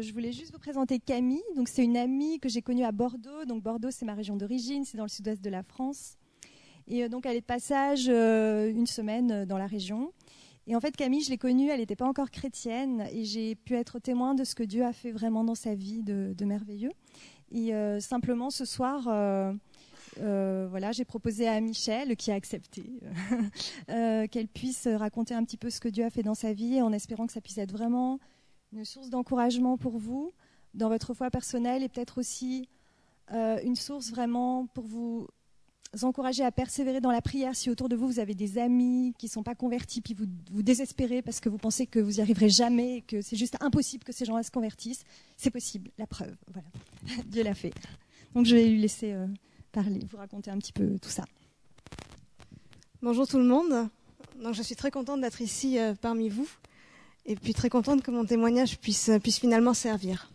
Je voulais juste vous présenter Camille. Donc, c'est une amie que j'ai connue à Bordeaux. Donc, Bordeaux, c'est ma région d'origine, c'est dans le sud-ouest de la France. Et euh, donc, elle est de passage euh, une semaine euh, dans la région. Et en fait, Camille, je l'ai connue, elle n'était pas encore chrétienne, et j'ai pu être témoin de ce que Dieu a fait vraiment dans sa vie de, merveilleux. Et simplement, ce soir, voilà, j'ai proposé à Michel, qui a accepté, qu'elle puisse raconter un petit peu ce que Dieu a fait dans sa vie, en espérant que ça puisse être vraiment une source d'encouragement pour vous dans votre foi personnelle et peut-être aussi euh, une source vraiment pour vous encourager à persévérer dans la prière si autour de vous vous avez des amis qui ne sont pas convertis puis vous vous désespérez parce que vous pensez que vous n'y arriverez jamais et que c'est juste impossible que ces gens-là se convertissent. C'est possible, la preuve. Voilà, Dieu l'a fait. Donc je vais lui laisser euh, parler, vous raconter un petit peu tout ça. Bonjour tout le monde. Donc je suis très contente d'être ici euh, parmi vous et puis très contente que mon témoignage puisse, puisse finalement servir.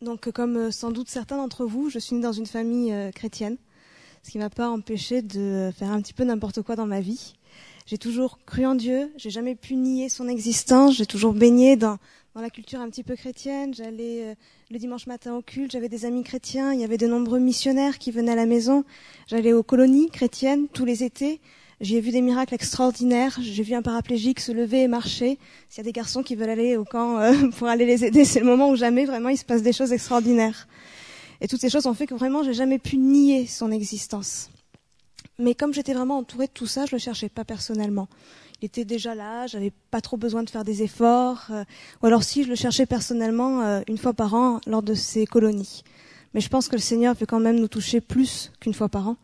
Donc comme euh, sans doute certains d'entre vous, je suis née dans une famille euh, chrétienne, ce qui m'a pas empêché de faire un petit peu n'importe quoi dans ma vie. J'ai toujours cru en Dieu, j'ai jamais pu nier son existence, j'ai toujours baigné dans, dans la culture un petit peu chrétienne. J'allais euh, le dimanche matin au culte, j'avais des amis chrétiens, il y avait de nombreux missionnaires qui venaient à la maison. J'allais aux colonies chrétiennes tous les étés. J'ai vu des miracles extraordinaires. J'ai vu un paraplégique se lever et marcher. S'il y a des garçons qui veulent aller au camp euh, pour aller les aider, c'est le moment où jamais vraiment il se passe des choses extraordinaires. Et toutes ces choses ont fait que vraiment j'ai jamais pu nier son existence. Mais comme j'étais vraiment entourée de tout ça, je le cherchais pas personnellement. Il était déjà là, j'avais pas trop besoin de faire des efforts. Euh, ou alors si je le cherchais personnellement euh, une fois par an lors de ces colonies. Mais je pense que le Seigneur peut quand même nous toucher plus qu'une fois par an.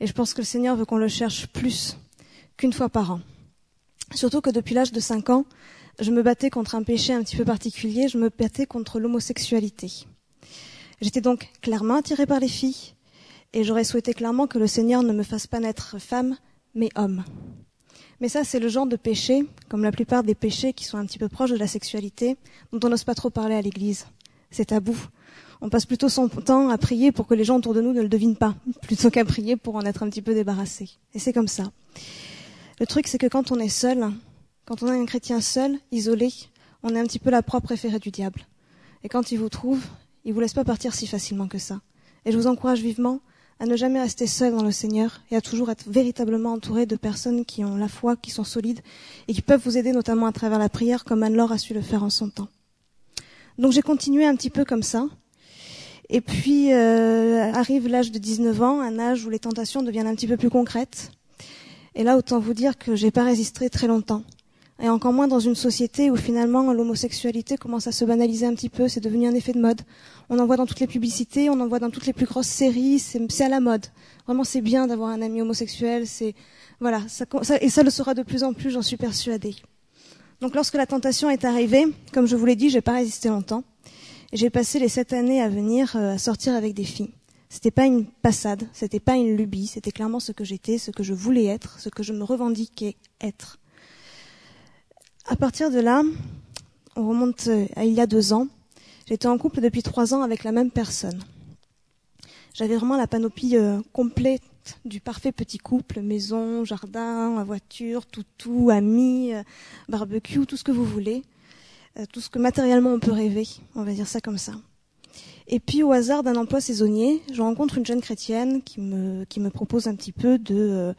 Et je pense que le Seigneur veut qu'on le cherche plus qu'une fois par an. Surtout que depuis l'âge de 5 ans, je me battais contre un péché un petit peu particulier, je me battais contre l'homosexualité. J'étais donc clairement attirée par les filles, et j'aurais souhaité clairement que le Seigneur ne me fasse pas naître femme, mais homme. Mais ça, c'est le genre de péché, comme la plupart des péchés qui sont un petit peu proches de la sexualité, dont on n'ose pas trop parler à l'Église. C'est tabou on passe plutôt son temps à prier pour que les gens autour de nous ne le devinent pas, plutôt qu'à prier pour en être un petit peu débarrassé. Et c'est comme ça. Le truc, c'est que quand on est seul, quand on est un chrétien seul, isolé, on est un petit peu la propre préférée du diable. Et quand il vous trouve, il vous laisse pas partir si facilement que ça. Et je vous encourage vivement à ne jamais rester seul dans le Seigneur et à toujours être véritablement entouré de personnes qui ont la foi, qui sont solides et qui peuvent vous aider notamment à travers la prière comme Anne-Laure a su le faire en son temps. Donc j'ai continué un petit peu comme ça. Et puis euh, arrive l'âge de 19 ans, un âge où les tentations deviennent un petit peu plus concrètes. Et là, autant vous dire que j'ai pas résisté très longtemps. Et encore moins dans une société où finalement l'homosexualité commence à se banaliser un petit peu, c'est devenu un effet de mode. On en voit dans toutes les publicités, on en voit dans toutes les plus grosses séries, c'est à la mode. Vraiment, c'est bien d'avoir un ami homosexuel, c'est voilà, ça, et ça le sera de plus en plus, j'en suis persuadée. Donc lorsque la tentation est arrivée, comme je vous l'ai dit, j'ai pas résisté longtemps j'ai passé les sept années à venir euh, à sortir avec des filles. C'était pas une passade, c'était pas une lubie, c'était clairement ce que j'étais, ce que je voulais être, ce que je me revendiquais être. À partir de là, on remonte euh, à il y a deux ans. J'étais en couple depuis trois ans avec la même personne. J'avais vraiment la panoplie euh, complète du parfait petit couple, maison, jardin, voiture, toutou, amis, barbecue, tout ce que vous voulez. Euh, tout ce que matériellement on peut rêver, on va dire ça comme ça. Et puis au hasard d'un emploi saisonnier, je rencontre une jeune chrétienne qui me, qui me propose un petit peu de, euh,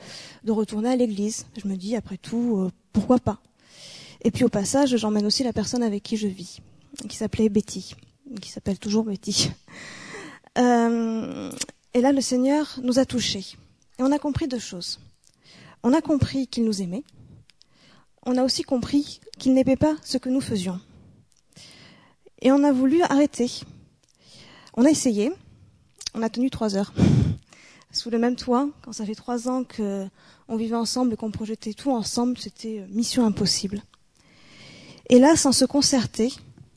de retourner à l'église. Je me dis, après tout, euh, pourquoi pas? Et puis au passage, j'emmène aussi la personne avec qui je vis, qui s'appelait Betty, qui s'appelle toujours Betty. Euh, et là, le Seigneur nous a touchés. Et on a compris deux choses. On a compris qu'il nous aimait. On a aussi compris qu'il n'aimait pas ce que nous faisions. Et on a voulu arrêter. On a essayé. On a tenu trois heures. Sous le même toit, quand ça fait trois ans qu'on vivait ensemble et qu'on projetait tout ensemble, c'était mission impossible. Et là, sans se concerter,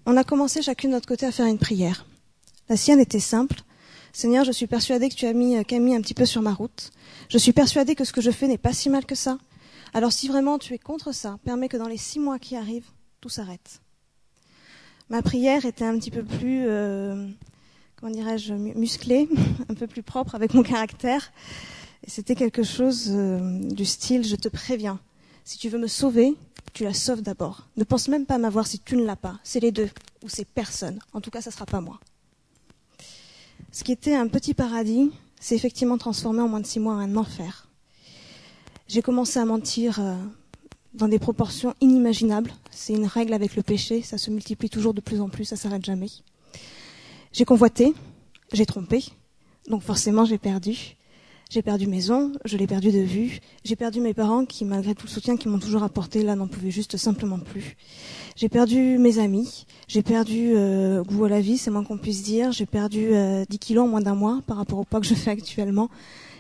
on a commencé chacune de notre côté à faire une prière. La sienne était simple. Seigneur, je suis persuadée que tu as mis Camille un petit peu sur ma route. Je suis persuadée que ce que je fais n'est pas si mal que ça. Alors si vraiment tu es contre ça, permets que dans les six mois qui arrivent, tout s'arrête. Ma prière était un petit peu plus, euh, comment dirais-je, musclée, un peu plus propre avec mon caractère. C'était quelque chose euh, du style, je te préviens, si tu veux me sauver, tu la sauves d'abord. Ne pense même pas à m'avoir si tu ne l'as pas. C'est les deux. ou c'est personne. En tout cas, ça ne sera pas moi. Ce qui était un petit paradis s'est effectivement transformé en moins de six mois en un enfer. J'ai commencé à mentir euh, dans des proportions inimaginables. C'est une règle avec le péché, ça se multiplie toujours de plus en plus, ça s'arrête jamais. J'ai convoité, j'ai trompé, donc forcément j'ai perdu. J'ai perdu maison, je l'ai perdu de vue. J'ai perdu mes parents qui, malgré tout le soutien qu'ils m'ont toujours apporté, là n'en pouvaient juste simplement plus. J'ai perdu mes amis. J'ai perdu euh, goût à la vie, c'est moins qu'on puisse dire. J'ai perdu euh, 10 kilos en moins d'un mois par rapport au poids que je fais actuellement.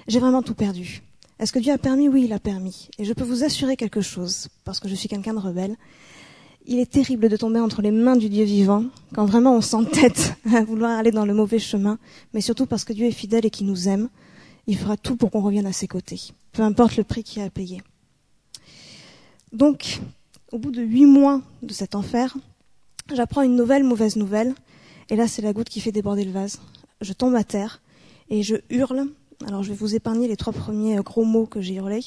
J'ai vraiment tout perdu. Est-ce que Dieu a permis? Oui, il a permis. Et je peux vous assurer quelque chose, parce que je suis quelqu'un de rebelle. Il est terrible de tomber entre les mains du Dieu vivant, quand vraiment on s'entête à vouloir aller dans le mauvais chemin, mais surtout parce que Dieu est fidèle et qu'il nous aime il fera tout pour qu'on revienne à ses côtés, peu importe le prix qu'il a à payer. Donc, au bout de huit mois de cet enfer, j'apprends une nouvelle mauvaise nouvelle, et là c'est la goutte qui fait déborder le vase. Je tombe à terre et je hurle. Alors je vais vous épargner les trois premiers gros mots que j'ai hurlés.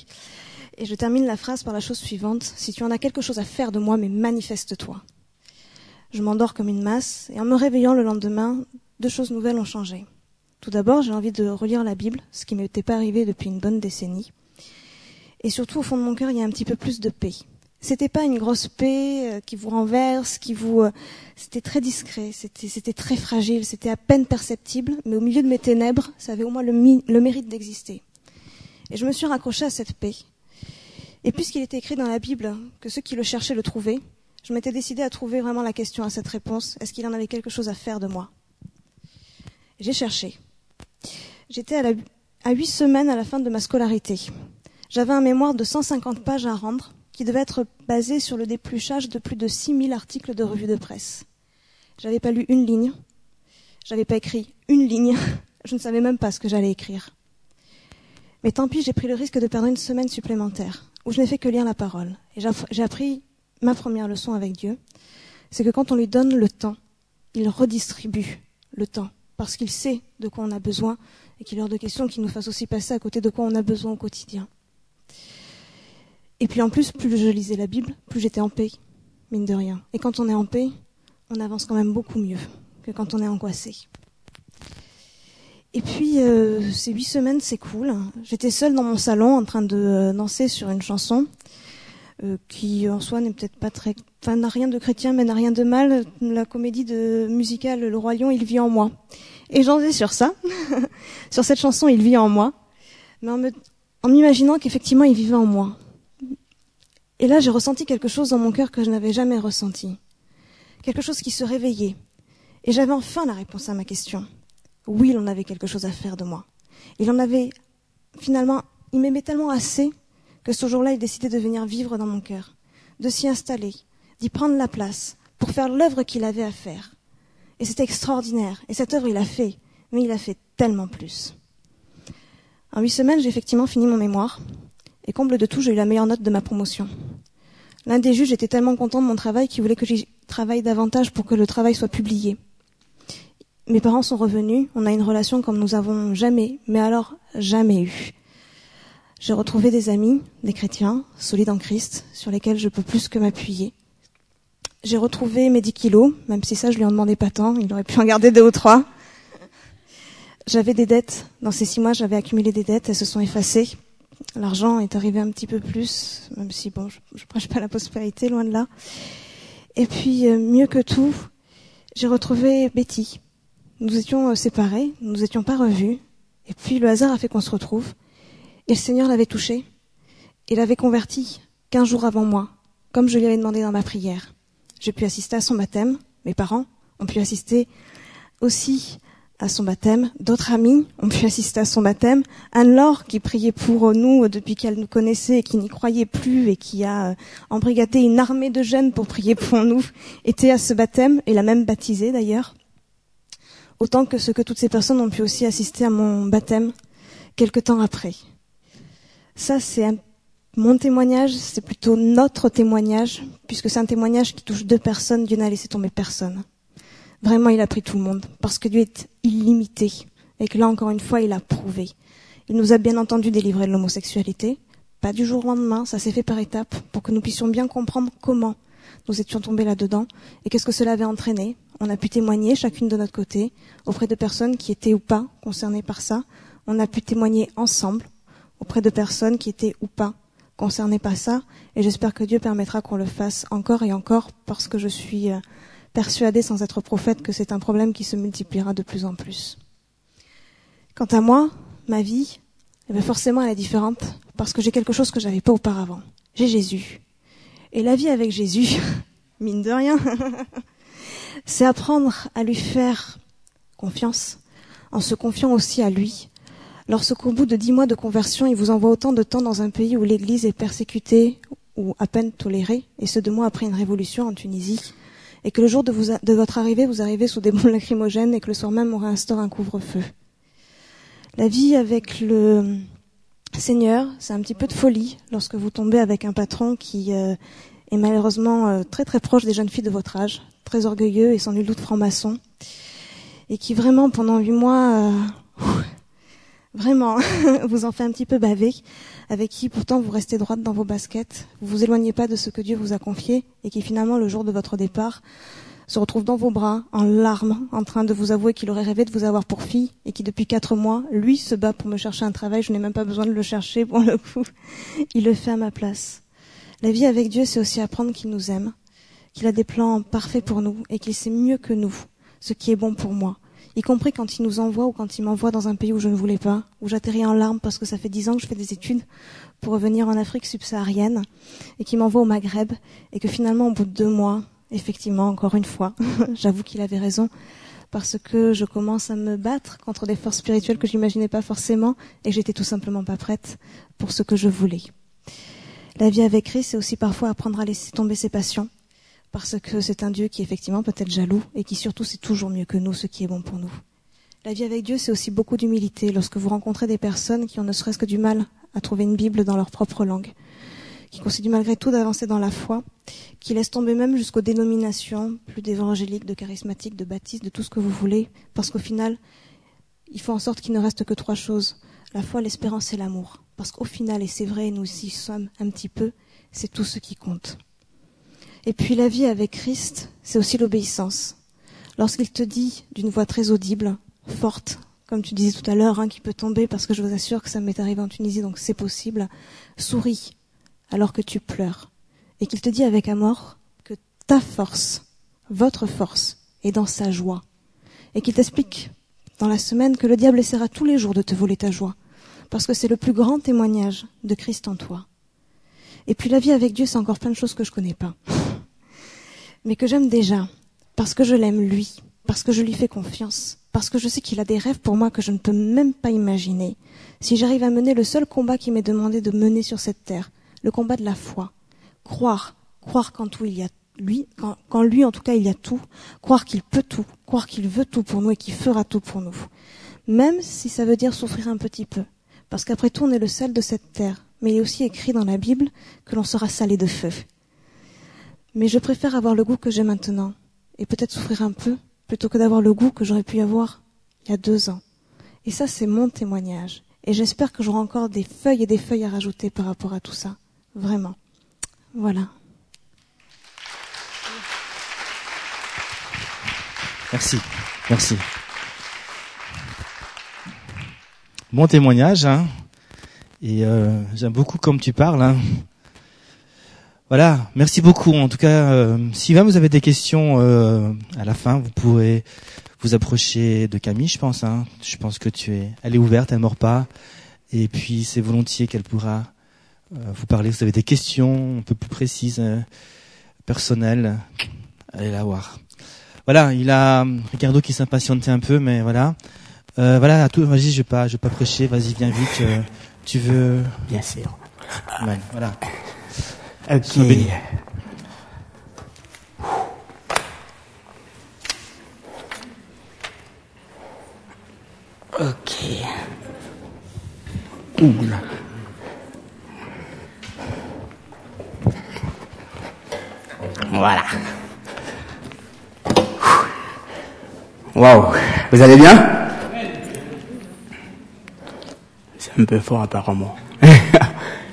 Et je termine la phrase par la chose suivante. Si tu en as quelque chose à faire de moi, mais manifeste-toi. Je m'endors comme une masse, et en me réveillant le lendemain, deux choses nouvelles ont changé. Tout d'abord, j'ai envie de relire la Bible, ce qui m'était pas arrivé depuis une bonne décennie. Et surtout, au fond de mon cœur, il y a un petit peu plus de paix. C'était pas une grosse paix euh, qui vous renverse, qui vous, euh, c'était très discret, c'était, très fragile, c'était à peine perceptible, mais au milieu de mes ténèbres, ça avait au moins le, le mérite d'exister. Et je me suis raccrochée à cette paix. Et puisqu'il était écrit dans la Bible que ceux qui le cherchaient le trouvaient, je m'étais décidée à trouver vraiment la question à cette réponse. Est-ce qu'il en avait quelque chose à faire de moi? J'ai cherché. J'étais à, huit semaines à la fin de ma scolarité. J'avais un mémoire de 150 pages à rendre qui devait être basé sur le dépluchage de plus de 6000 articles de revues de presse. J'avais pas lu une ligne. J'avais pas écrit une ligne. Je ne savais même pas ce que j'allais écrire. Mais tant pis, j'ai pris le risque de perdre une semaine supplémentaire, où je n'ai fait que lire la parole. Et j'ai appris ma première leçon avec Dieu, c'est que quand on lui donne le temps, il redistribue le temps, parce qu'il sait de quoi on a besoin et qu'il est hors de question qu'il nous fasse aussi passer à côté de quoi on a besoin au quotidien. Et puis en plus, plus je lisais la Bible, plus j'étais en paix, mine de rien. Et quand on est en paix, on avance quand même beaucoup mieux que quand on est angoissé. Et puis euh, ces huit semaines, c'est cool. J'étais seule dans mon salon en train de euh, danser sur une chanson euh, qui en soi n'est peut-être pas très, enfin n'a rien de chrétien mais n'a rien de mal. La comédie de musicale Le Roi Lion, il vit en moi. Et j'en ai sur ça, sur cette chanson, il vit en moi, mais en m'imaginant qu'effectivement il vivait en moi. Et là, j'ai ressenti quelque chose dans mon cœur que je n'avais jamais ressenti. Quelque chose qui se réveillait. Et j'avais enfin la réponse à ma question. Oui, il en avait quelque chose à faire de moi. Il en avait, finalement, il m'aimait tellement assez que ce jour-là, il décidait de venir vivre dans mon cœur, de s'y installer, d'y prendre la place, pour faire l'œuvre qu'il avait à faire. Et c'était extraordinaire. Et cette œuvre, il a fait. Mais il a fait tellement plus. En huit semaines, j'ai effectivement fini mon mémoire. Et comble de tout, j'ai eu la meilleure note de ma promotion. L'un des juges était tellement content de mon travail qu'il voulait que j'y travaille davantage pour que le travail soit publié. Mes parents sont revenus, on a une relation comme nous avons jamais, mais alors jamais eu. J'ai retrouvé des amis, des chrétiens, solides en Christ, sur lesquels je peux plus que m'appuyer. J'ai retrouvé mes 10 kilos, même si ça, je lui en demandais pas tant. Il aurait pu en garder deux ou trois. J'avais des dettes. Dans ces six mois, j'avais accumulé des dettes. Elles se sont effacées. L'argent est arrivé un petit peu plus, même si, bon, je, je prêche pas la prospérité, loin de là. Et puis, euh, mieux que tout, j'ai retrouvé Betty. Nous étions euh, séparés, nous nous étions pas revus. Et puis, le hasard a fait qu'on se retrouve. Et le Seigneur l'avait touché. Il l'avait converti quinze jours avant moi, comme je lui avais demandé dans ma prière. J'ai pu assister à son baptême. Mes parents ont pu assister aussi à son baptême. D'autres amis ont pu assister à son baptême. Anne-Laure, qui priait pour nous depuis qu'elle nous connaissait et qui n'y croyait plus et qui a euh, embrigadé une armée de jeunes pour prier pour nous, était à ce baptême et l'a même baptisé d'ailleurs. Autant que ce que toutes ces personnes ont pu aussi assister à mon baptême quelque temps après. Ça, c'est mon témoignage, c'est plutôt notre témoignage, puisque c'est un témoignage qui touche deux personnes, Dieu n'a laissé tomber personne. Vraiment, il a pris tout le monde, parce que Dieu est illimité, et que là, encore une fois, il a prouvé. Il nous a bien entendu délivré de l'homosexualité, pas du jour au lendemain, ça s'est fait par étapes, pour que nous puissions bien comprendre comment nous étions tombés là-dedans. Et qu'est-ce que cela avait entraîné On a pu témoigner chacune de notre côté auprès de personnes qui étaient ou pas concernées par ça. On a pu témoigner ensemble auprès de personnes qui étaient ou pas concernées par ça. Et j'espère que Dieu permettra qu'on le fasse encore et encore parce que je suis euh, persuadée sans être prophète que c'est un problème qui se multipliera de plus en plus. Quant à moi, ma vie, eh bien forcément elle est différente parce que j'ai quelque chose que j'avais pas auparavant. J'ai Jésus. Et la vie avec Jésus, mine de rien, c'est apprendre à lui faire confiance en se confiant aussi à lui. Lorsqu'au bout de dix mois de conversion, il vous envoie autant de temps dans un pays où l'Église est persécutée ou à peine tolérée, et ce deux mois après une révolution en Tunisie, et que le jour de, votre arrivée, vous arrivez sous des bombes lacrymogènes et que le soir même on réinstaure un couvre-feu. La vie avec le Seigneur, c'est un petit peu de folie lorsque vous tombez avec un patron qui euh, est malheureusement euh, très très proche des jeunes filles de votre âge, très orgueilleux et sans nul doute franc-maçon, et qui vraiment pendant huit mois, euh, vraiment, vous en fait un petit peu baver, avec qui pourtant vous restez droite dans vos baskets, vous vous éloignez pas de ce que Dieu vous a confié, et qui finalement le jour de votre départ se retrouve dans vos bras, en larmes, en train de vous avouer qu'il aurait rêvé de vous avoir pour fille et qui depuis quatre mois, lui, se bat pour me chercher un travail. Je n'ai même pas besoin de le chercher pour le coup. Il le fait à ma place. La vie avec Dieu, c'est aussi apprendre qu'il nous aime, qu'il a des plans parfaits pour nous et qu'il sait mieux que nous ce qui est bon pour moi. Y compris quand il nous envoie ou quand il m'envoie dans un pays où je ne voulais pas, où j'atterris en larmes parce que ça fait dix ans que je fais des études pour revenir en Afrique subsaharienne et qui m'envoie au Maghreb et que finalement au bout de deux mois, effectivement, encore une fois, j'avoue qu'il avait raison, parce que je commence à me battre contre des forces spirituelles que je n'imaginais pas forcément, et j'étais tout simplement pas prête pour ce que je voulais. La vie avec Christ, c'est aussi parfois apprendre à laisser tomber ses passions, parce que c'est un Dieu qui effectivement peut être jaloux, et qui surtout sait toujours mieux que nous ce qui est bon pour nous. La vie avec Dieu, c'est aussi beaucoup d'humilité lorsque vous rencontrez des personnes qui ont ne serait-ce que du mal à trouver une Bible dans leur propre langue qui continue malgré tout d'avancer dans la foi, qui laisse tomber même jusqu'aux dénominations plus d'évangéliques, de charismatiques, de baptistes, de tout ce que vous voulez, parce qu'au final, il faut en sorte qu'il ne reste que trois choses la foi, l'espérance et l'amour. Parce qu'au final, et c'est vrai, nous y sommes un petit peu, c'est tout ce qui compte. Et puis la vie avec Christ, c'est aussi l'obéissance. Lorsqu'il te dit d'une voix très audible, forte, comme tu disais tout à l'heure, hein, qui peut tomber, parce que je vous assure que ça m'est arrivé en Tunisie, donc c'est possible, souris, alors que tu pleures, et qu'il te dit avec amour que ta force, votre force, est dans sa joie, et qu'il t'explique dans la semaine que le diable essaiera tous les jours de te voler ta joie, parce que c'est le plus grand témoignage de Christ en toi. Et puis la vie avec Dieu, c'est encore plein de choses que je connais pas, mais que j'aime déjà, parce que je l'aime lui, parce que je lui fais confiance, parce que je sais qu'il a des rêves pour moi que je ne peux même pas imaginer. Si j'arrive à mener le seul combat qui m'est demandé de mener sur cette terre, le combat de la foi. Croire, croire qu'en tout il y a lui, qu'en lui en tout cas il y a tout, croire qu'il peut tout, croire qu'il veut tout pour nous et qu'il fera tout pour nous. Même si ça veut dire souffrir un petit peu. Parce qu'après tout on est le sel de cette terre, mais il est aussi écrit dans la Bible que l'on sera salé de feu. Mais je préfère avoir le goût que j'ai maintenant, et peut-être souffrir un peu, plutôt que d'avoir le goût que j'aurais pu avoir il y a deux ans. Et ça c'est mon témoignage. Et j'espère que j'aurai encore des feuilles et des feuilles à rajouter par rapport à tout ça. Vraiment. Voilà. Merci. Merci. Bon témoignage, hein. Et euh, j'aime beaucoup comme tu parles. Hein. Voilà, merci beaucoup. En tout cas, euh, si vous avez des questions euh, à la fin, vous pourrez vous approcher de Camille, je pense. Hein. Je pense que tu es, elle est ouverte, elle ne mord pas. Et puis c'est volontiers qu'elle pourra euh, vous parler. Vous avez des questions un peu plus précises, euh, personnelles, allez la voir. Voilà, il a Ricardo qui s'impatientait un peu, mais voilà. Euh, voilà, à tout, vas-y, je vais pas, je vais pas prêcher. Vas-y, viens vite. tu veux Bien sûr. Ouais, voilà. Ok. Ok. Oula. Voilà. Waouh, vous allez bien? C'est un peu fort apparemment.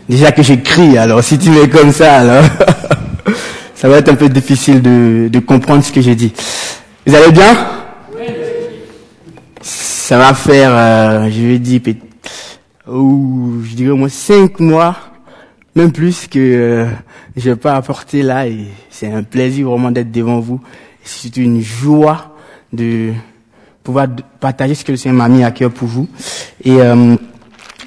Déjà que j'écris, alors si tu mets comme ça, alors Ça va être un peu difficile de, de comprendre ce que j'ai dit. Vous allez bien? Ça va faire, euh, je vais dire, ou je dirais au moins cinq mois, même plus que euh, je pas apporter là. Et c'est un plaisir vraiment d'être devant vous. C'est une joie de pouvoir partager ce que le Seigneur m'a mis à cœur pour vous. Et euh,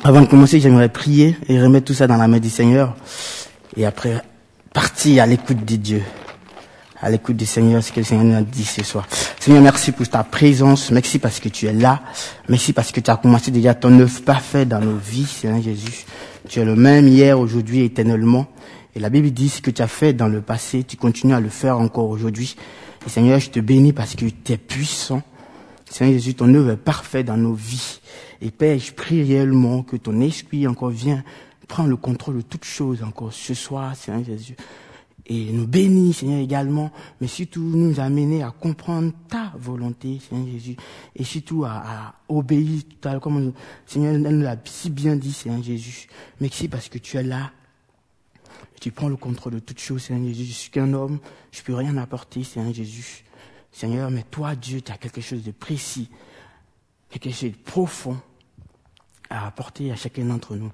avant de commencer, j'aimerais prier et remettre tout ça dans la main du Seigneur. Et après, partir à l'écoute de Dieu. À l'écoute du Seigneur, ce que le Seigneur nous a dit ce soir. Seigneur, merci pour ta présence. Merci parce que tu es là. Merci parce que tu as commencé déjà ton œuvre parfaite dans nos vies, Seigneur Jésus. Tu es le même hier, aujourd'hui, éternellement. Et la Bible dit ce que tu as fait dans le passé, tu continues à le faire encore aujourd'hui. Et Seigneur, je te bénis parce que tu es puissant. Seigneur Jésus, ton œuvre est parfaite dans nos vies. Et Père, je prie réellement que ton esprit encore vienne prendre le contrôle de toutes choses encore ce soir, Seigneur Jésus. Et nous bénir, Seigneur, également, mais surtout nous amener à comprendre ta volonté, Seigneur Jésus, et surtout à, à obéir, tout à l'heure, comme Seigneur nous l'a si bien dit, Seigneur Jésus. Merci parce que tu es là, tu prends le contrôle de toutes choses, Seigneur Jésus. Je suis qu'un homme, je peux rien apporter, Seigneur Jésus. Seigneur, mais toi, Dieu, tu as quelque chose de précis, quelque chose de profond à apporter à chacun d'entre nous.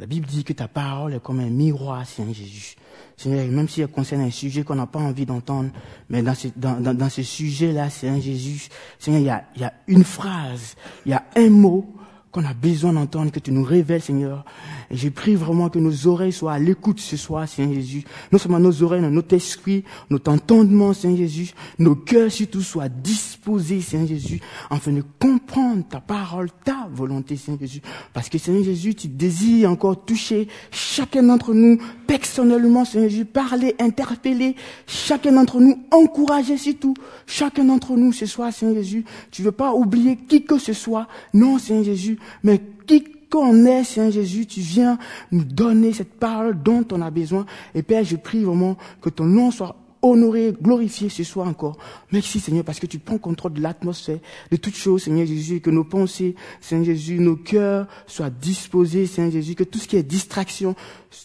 La Bible dit que ta parole est comme un miroir, Seigneur Jésus. Seigneur, même si elle concerne un sujet qu'on n'a pas envie d'entendre, mais dans ce, sujet-là, Seigneur Jésus, Seigneur, y a, il y a une phrase, il y a un mot qu'on a besoin d'entendre, que tu nous révèles, Seigneur. Et je prie vraiment que nos oreilles soient à l'écoute ce soir, Seigneur Jésus. Non seulement nos oreilles, mais notre esprit, notre entendement, Seigneur Jésus, nos cœurs surtout soient disposés, Seigneur Jésus, afin de comprendre ta parole, ta volonté, Seigneur Jésus. Parce que, Seigneur Jésus, tu désires encore toucher chacun d'entre nous personnellement, Seigneur Jésus, parler, interpeller chacun d'entre nous, encourager surtout chacun d'entre nous ce soir, Seigneur Jésus. Tu veux pas oublier qui que ce soit. Non, Seigneur Jésus, mais qui est, Seigneur Jésus, tu viens nous donner cette parole dont on a besoin. Et Père, je prie vraiment que ton nom soit honoré, glorifié ce soir encore. Merci Seigneur parce que tu prends contrôle de l'atmosphère, de toutes choses, Seigneur Jésus, que nos pensées, Seigneur Jésus, nos cœurs soient disposés, Seigneur Jésus, que tout ce qui est distraction,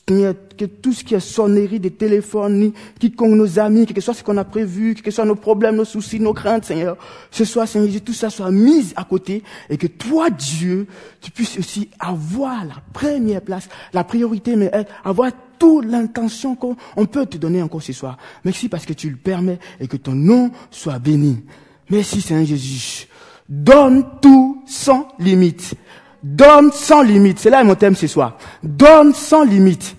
que tout ce qui est sonnerie des téléphones, quiconque nos amis, quel que soit ce qu'on a prévu, quel que soient nos problèmes, nos soucis, nos craintes, Seigneur, ce soir, Seigneur Jésus, tout ça soit mis à côté et que toi, Dieu, tu puisses aussi avoir la première place, la priorité, mais avoir toute l'intention qu'on on peut te donner encore ce soir. Merci parce que tu le permets et que ton nom soit béni. Merci Seigneur Jésus. Donne tout sans limite. Donne sans limite. C'est là mon thème ce soir. Donne sans limite.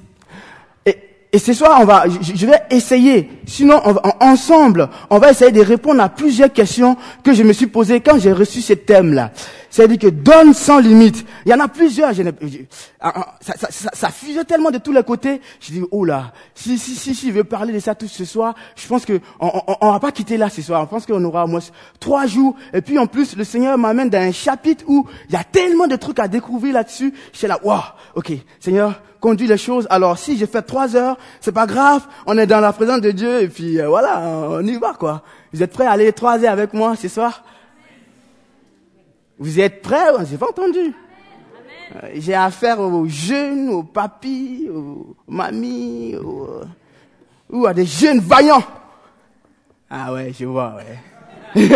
Et, ce soir, on va, je vais essayer. Sinon, on va, ensemble, on va essayer de répondre à plusieurs questions que je me suis posées quand j'ai reçu ce thème-là. C'est-à-dire que donne sans limite. Il y en a plusieurs. Je, je, ça, ça, ça, ça fusait tellement de tous les côtés. Je dis, oh là, si, si, si, si je veux parler de ça tout ce soir, je pense que on, on, on va pas quitter là ce soir. Je pense qu'on aura au moins trois jours. Et puis en plus, le Seigneur m'amène dans un chapitre où il y a tellement de trucs à découvrir là-dessus. Je suis là, waouh, ok, Seigneur, conduis les choses. Alors si j'ai fait trois heures, c'est pas grave. On est dans la présence de Dieu et puis euh, voilà, on y va quoi. Vous êtes prêts à aller trois heures avec moi ce soir? Vous êtes prêts? J'ai pas entendu. Euh, J'ai affaire aux jeunes, aux papis, aux mamies, ou à des jeunes vaillants. Ah ouais, je vois, ouais.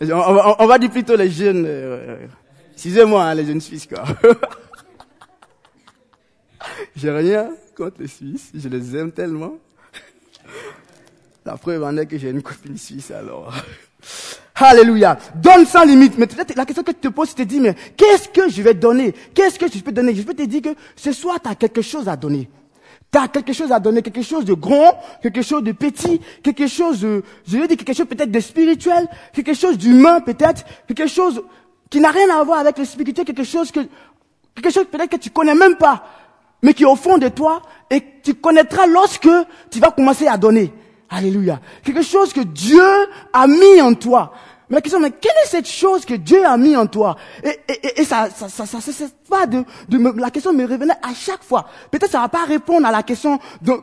on, va, on, va, dire plutôt les jeunes. Euh, Excusez-moi, hein, les jeunes Suisses, quoi. J'ai rien contre les Suisses, je les aime tellement. La preuve en est que j'ai une copine suisse, alors. Alléluia. Donne sans limite. Mais peut-être la question que tu te poses, tu te dis, mais qu'est-ce que je vais donner Qu'est-ce que je peux donner Je peux te dire que ce soir, tu as quelque chose à donner. Tu as quelque chose à donner, quelque chose de grand, quelque chose de petit, quelque chose de, je veux dire quelque chose peut-être de spirituel, quelque chose d'humain peut-être, quelque chose qui n'a rien à voir avec le spirituel, quelque chose que, quelque chose peut-être que tu connais même pas, mais qui est au fond de toi et tu connaîtras lorsque tu vas commencer à donner. Alléluia. Quelque chose que Dieu a mis en toi. Mais la question, mais quelle est cette chose que Dieu a mis en toi? Et, et, et ça, ça, ça, ça, ça, pas de, de me, la question me revenait à chaque fois. Peut-être ça va pas répondre à la question de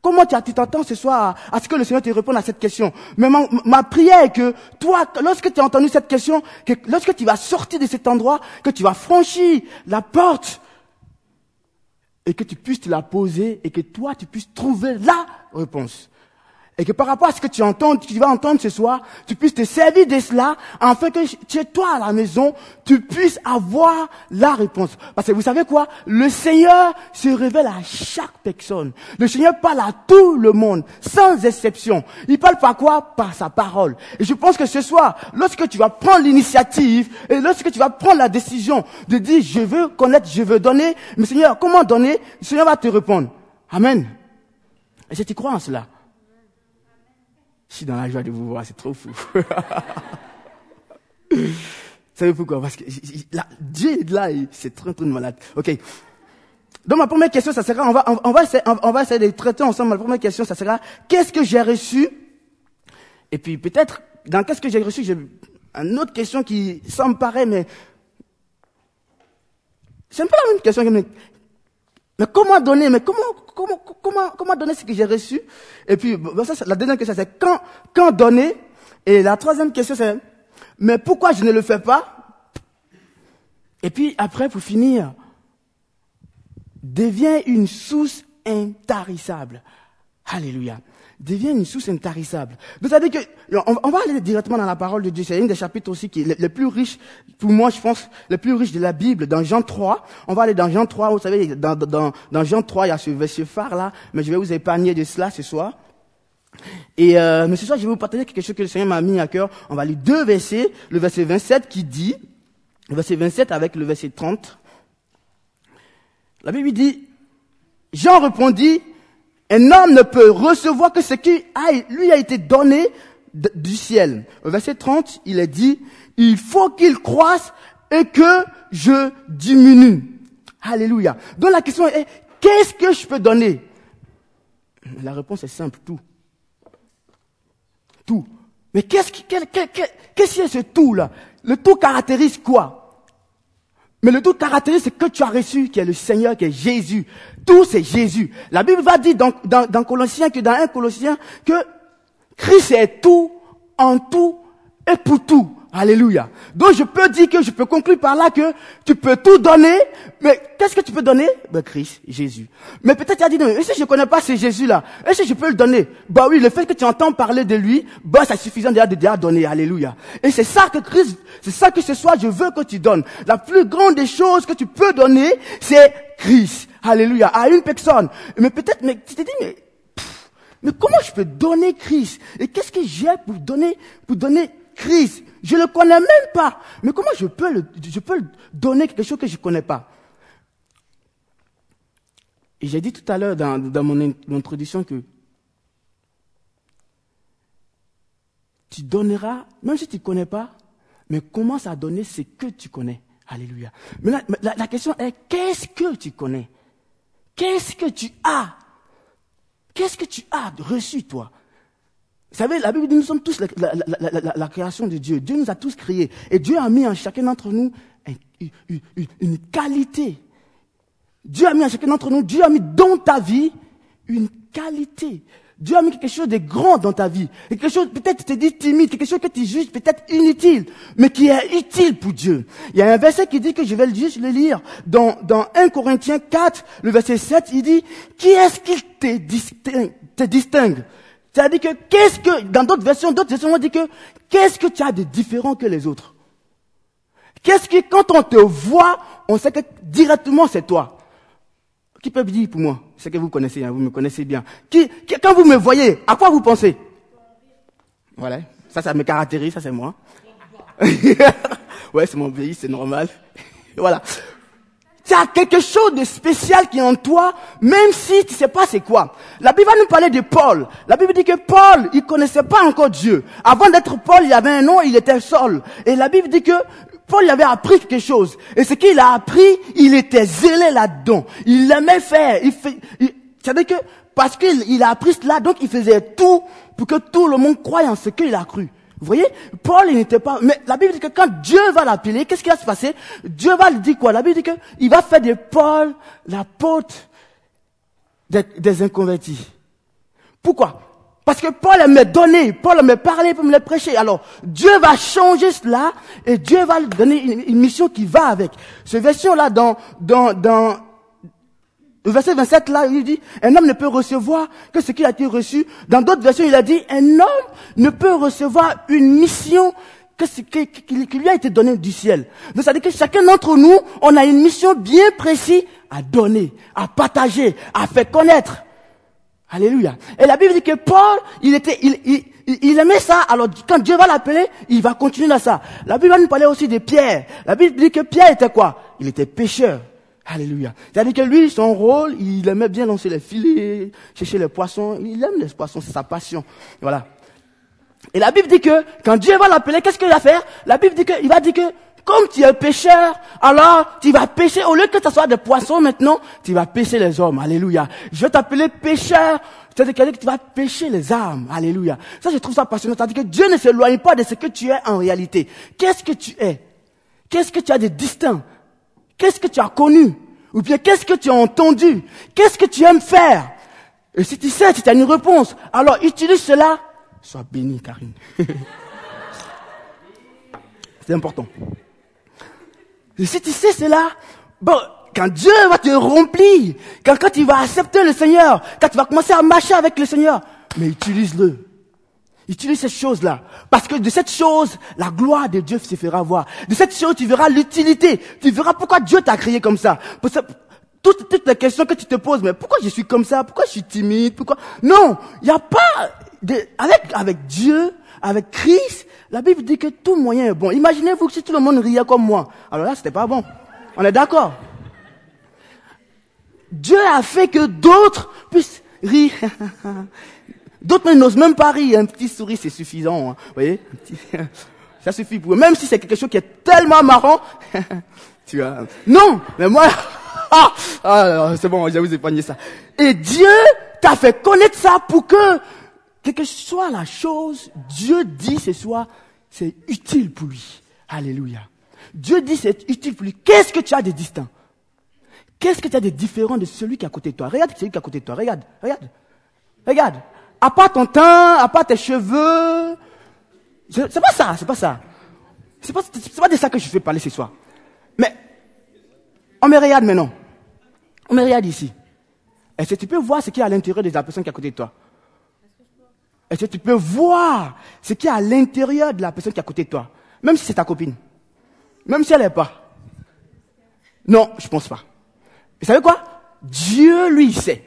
comment tu t'entends ce soir à, à, ce que le Seigneur te réponde à cette question. Mais ma, ma prière est que toi, lorsque tu as entendu cette question, que lorsque tu vas sortir de cet endroit, que tu vas franchir la porte et que tu puisses te la poser et que toi, tu puisses trouver la réponse. Et que par rapport à ce que tu entends, tu vas entendre ce soir, tu puisses te servir de cela, afin que chez toi à la maison, tu puisses avoir la réponse. Parce que vous savez quoi? Le Seigneur se révèle à chaque personne. Le Seigneur parle à tout le monde, sans exception. Il parle par quoi? Par sa parole. Et je pense que ce soir, lorsque tu vas prendre l'initiative, et lorsque tu vas prendre la décision de dire, je veux connaître, je veux donner, mais Seigneur, comment donner? Le Seigneur va te répondre. Amen. Et si tu crois en cela, je suis dans la joie de vous voir, c'est trop fou. Vous savez pourquoi? Parce que là, Dieu est là, c'est très très malade. Ok. Donc ma première question, ça sera, on va, on, va essayer, on va essayer de traiter ensemble. Ma première question, ça sera, qu'est-ce que j'ai reçu? Et puis peut-être, dans qu'est-ce que j'ai reçu, j'ai une autre question qui, ça me mais c'est un peu la même question. Mais, comment donner Mais comment, comment, comment, comment donner ce que j'ai reçu? Et puis, ça, la deuxième question, c'est quand, quand donner? Et la troisième question, c'est, mais pourquoi je ne le fais pas? Et puis, après, pour finir, devient une source intarissable. Alléluia devient une source intarissable. Vous savez que, on, va aller directement dans la parole de Dieu. C'est un des chapitres aussi qui est le, plus riche, pour moi, je pense, le plus riche de la Bible, dans Jean 3. On va aller dans Jean 3. Vous savez, dans, dans, dans Jean 3, il y a ce verset phare là, mais je vais vous épargner de cela ce soir. Et euh, mais ce soir, je vais vous partager quelque chose que le Seigneur m'a mis à cœur. On va lire deux versets. Le verset 27 qui dit, le verset 27 avec le verset 30. La Bible dit, Jean répondit, un homme ne peut recevoir que ce qui lui a été donné du ciel. Au verset 30, il est dit, il faut qu'il croisse et que je diminue. Alléluia. Donc la question est, qu'est-ce que je peux donner? La réponse est simple, tout. Tout. Mais qu'est-ce qui, qu'est-ce ce tout-là? Le tout caractérise quoi? Mais le tout caractérise ce que tu as reçu, qui est le Seigneur, qui est Jésus. Tout c'est Jésus. La Bible va dire dans, dans, dans Colossiens que dans un Colossien que Christ est tout, en tout et pour tout. Alléluia. Donc je peux dire que je peux conclure par là que tu peux tout donner, mais qu'est-ce que tu peux donner? Ben Christ, Jésus. Mais peut-être tu as dit, non, et si je ne connais pas ce Jésus-là, est-ce que je peux le donner? Bah oui, le fait que tu entends parler de lui, bah c'est suffisant déjà de déjà donner. Alléluia. Et c'est ça que Christ, c'est ça que ce soir je veux que tu donnes. La plus grande des choses que tu peux donner, c'est Christ. Alléluia. À une personne. Mais peut-être, mais tu te dis, mais, mais comment je peux donner Christ? Et qu'est-ce que j'ai pour donner, pour donner Christ? Je ne le connais même pas. Mais comment je peux, donner quelque chose que je ne connais pas? Et j'ai dit tout à l'heure dans, dans mon, introduction que tu donneras, même si tu ne connais pas, mais commence à donner ce que tu connais. Alléluia. Mais la, la question est, qu'est-ce que tu connais? Qu'est-ce que tu as? Qu'est-ce que tu as reçu, toi? Vous savez, la Bible dit nous sommes tous la, création de Dieu. Dieu nous a tous créés. Et Dieu a mis en chacun d'entre nous une, qualité. Dieu a mis en chacun d'entre nous, Dieu a mis dans ta vie une qualité. Dieu a mis quelque chose de grand dans ta vie. quelque chose, peut-être tu te dis timide, quelque chose que tu juges peut-être inutile, mais qui est utile pour Dieu. Il y a un verset qui dit que je vais juste le lire. Dans, dans 1 Corinthiens 4, le verset 7, il dit, qui est-ce qui te distingue? C'est-à-dire que qu'est-ce que, dans d'autres versions, d'autres versions on dit que, qu'est-ce que tu as de différent que les autres? Qu'est-ce que, quand on te voit, on sait que directement c'est toi? Qui peut dire pour moi? C'est que vous connaissez, hein, vous me connaissez bien. Qui, quand vous me voyez, à quoi vous pensez? Voilà. Ça, ça me caractérise, ça c'est moi. ouais, c'est mon pays, c'est normal. voilà. Tu as quelque chose de spécial qui est en toi, même si tu sais pas c'est quoi. La Bible va nous parler de Paul. La Bible dit que Paul, il connaissait pas encore Dieu. Avant d'être Paul, il avait un nom, il était Saul. Et la Bible dit que Paul avait appris quelque chose. Et ce qu'il a appris, il était zélé là-dedans. Il l'aimait faire. Il fait, savez que, parce qu'il a appris cela, donc il faisait tout pour que tout le monde croie en ce qu'il a cru. Vous voyez, Paul, il n'était pas, mais la Bible dit que quand Dieu va l'appeler, qu'est-ce qui va se passer? Dieu va lui dire quoi? La Bible dit qu'il va faire de Paul l'apôtre des, des inconvertis. Pourquoi? Parce que Paul aimait donner, Paul aimait parler pour me le prêcher. Alors, Dieu va changer cela et Dieu va lui donner une, mission qui va avec. Ce version-là dans, dans, dans Le verset 27 là, il dit, un homme ne peut recevoir que ce qui a été reçu. Dans d'autres versions, il a dit, un homme ne peut recevoir une mission que ce qui, lui a été donné du ciel. Donc, ça veut dire que chacun d'entre nous, on a une mission bien précise à donner, à partager, à faire connaître. Alléluia. Et la Bible dit que Paul, il était, il, il, il aimait ça. Alors, quand Dieu va l'appeler, il va continuer dans ça. La Bible va nous parler aussi de Pierre. La Bible dit que Pierre était quoi? Il était pécheur. Alléluia. C'est-à-dire que lui, son rôle, il aimait bien lancer les filets, chercher les poissons. Il aime les poissons, c'est sa passion. Voilà. Et la Bible dit que quand Dieu va l'appeler, qu'est-ce qu'il va faire? La Bible dit qu'il va dire que comme tu es pécheur, alors tu vas pêcher. Au lieu que ce soit des poissons maintenant, tu vas pêcher les hommes. Alléluia. Je vais t'appeler pécheur. C'est-à-dire que tu vas pêcher les âmes. Alléluia. Ça, je trouve ça passionnant. C'est-à-dire que Dieu ne s'éloigne pas de ce que tu es en réalité. Qu'est-ce que tu es? Qu'est-ce que tu as de distinct? Qu'est-ce que tu as connu? Ou bien qu'est-ce que tu as entendu? Qu'est-ce que tu aimes faire? Et si tu sais, si tu as une réponse, alors utilise cela. Sois béni, Karine. C'est important. Et si tu sais cela, bon, quand Dieu va te remplir, quand, quand tu vas accepter le Seigneur, quand tu vas commencer à marcher avec le Seigneur, mais utilise-le. Utilise cette chose-là. Parce que de cette chose, la gloire de Dieu se fera voir. De cette chose, tu verras l'utilité. Tu verras pourquoi Dieu t'a créé comme ça. Toutes, toutes les questions que tu te poses, mais pourquoi je suis comme ça? Pourquoi je suis timide? Pourquoi? Non! Il n'y a pas de, avec, avec Dieu, avec Christ, la Bible dit que tout moyen est bon. Imaginez-vous si tout le monde riait comme moi. Alors là, c'était pas bon. On est d'accord? Dieu a fait que d'autres puissent rire. D'autres n'osent même pas rire. Un petit sourire, c'est suffisant. Hein. Vous voyez? Ça suffit pour eux. Même si c'est quelque chose qui est tellement marrant. tu vois. Non, mais moi... ah, ah c'est bon, je vous épargner ça. Et Dieu t'a fait connaître ça pour que, quelle que soit la chose, Dieu dit ce soir, c'est utile pour lui. Alléluia. Dieu dit c'est utile pour lui. Qu'est-ce que tu as de distinct? Qu'est-ce que tu as de différent de celui qui est à côté de toi? Regarde celui qui est à côté de toi. Regarde, regarde. Regarde à part ton teint, à part tes cheveux. C'est pas ça, c'est pas ça. C'est pas, pas de ça que je vais parler ce soir. Mais, on me regarde maintenant. On me regarde ici. Est-ce que tu peux voir ce qui est à l'intérieur de la personne qui est à côté de toi? Est-ce que tu peux voir ce qui est à l'intérieur de la personne qui est à côté de toi? Même si c'est ta copine. Même si elle n'est pas. Non, je pense pas. Vous savez quoi? Dieu, lui, sait.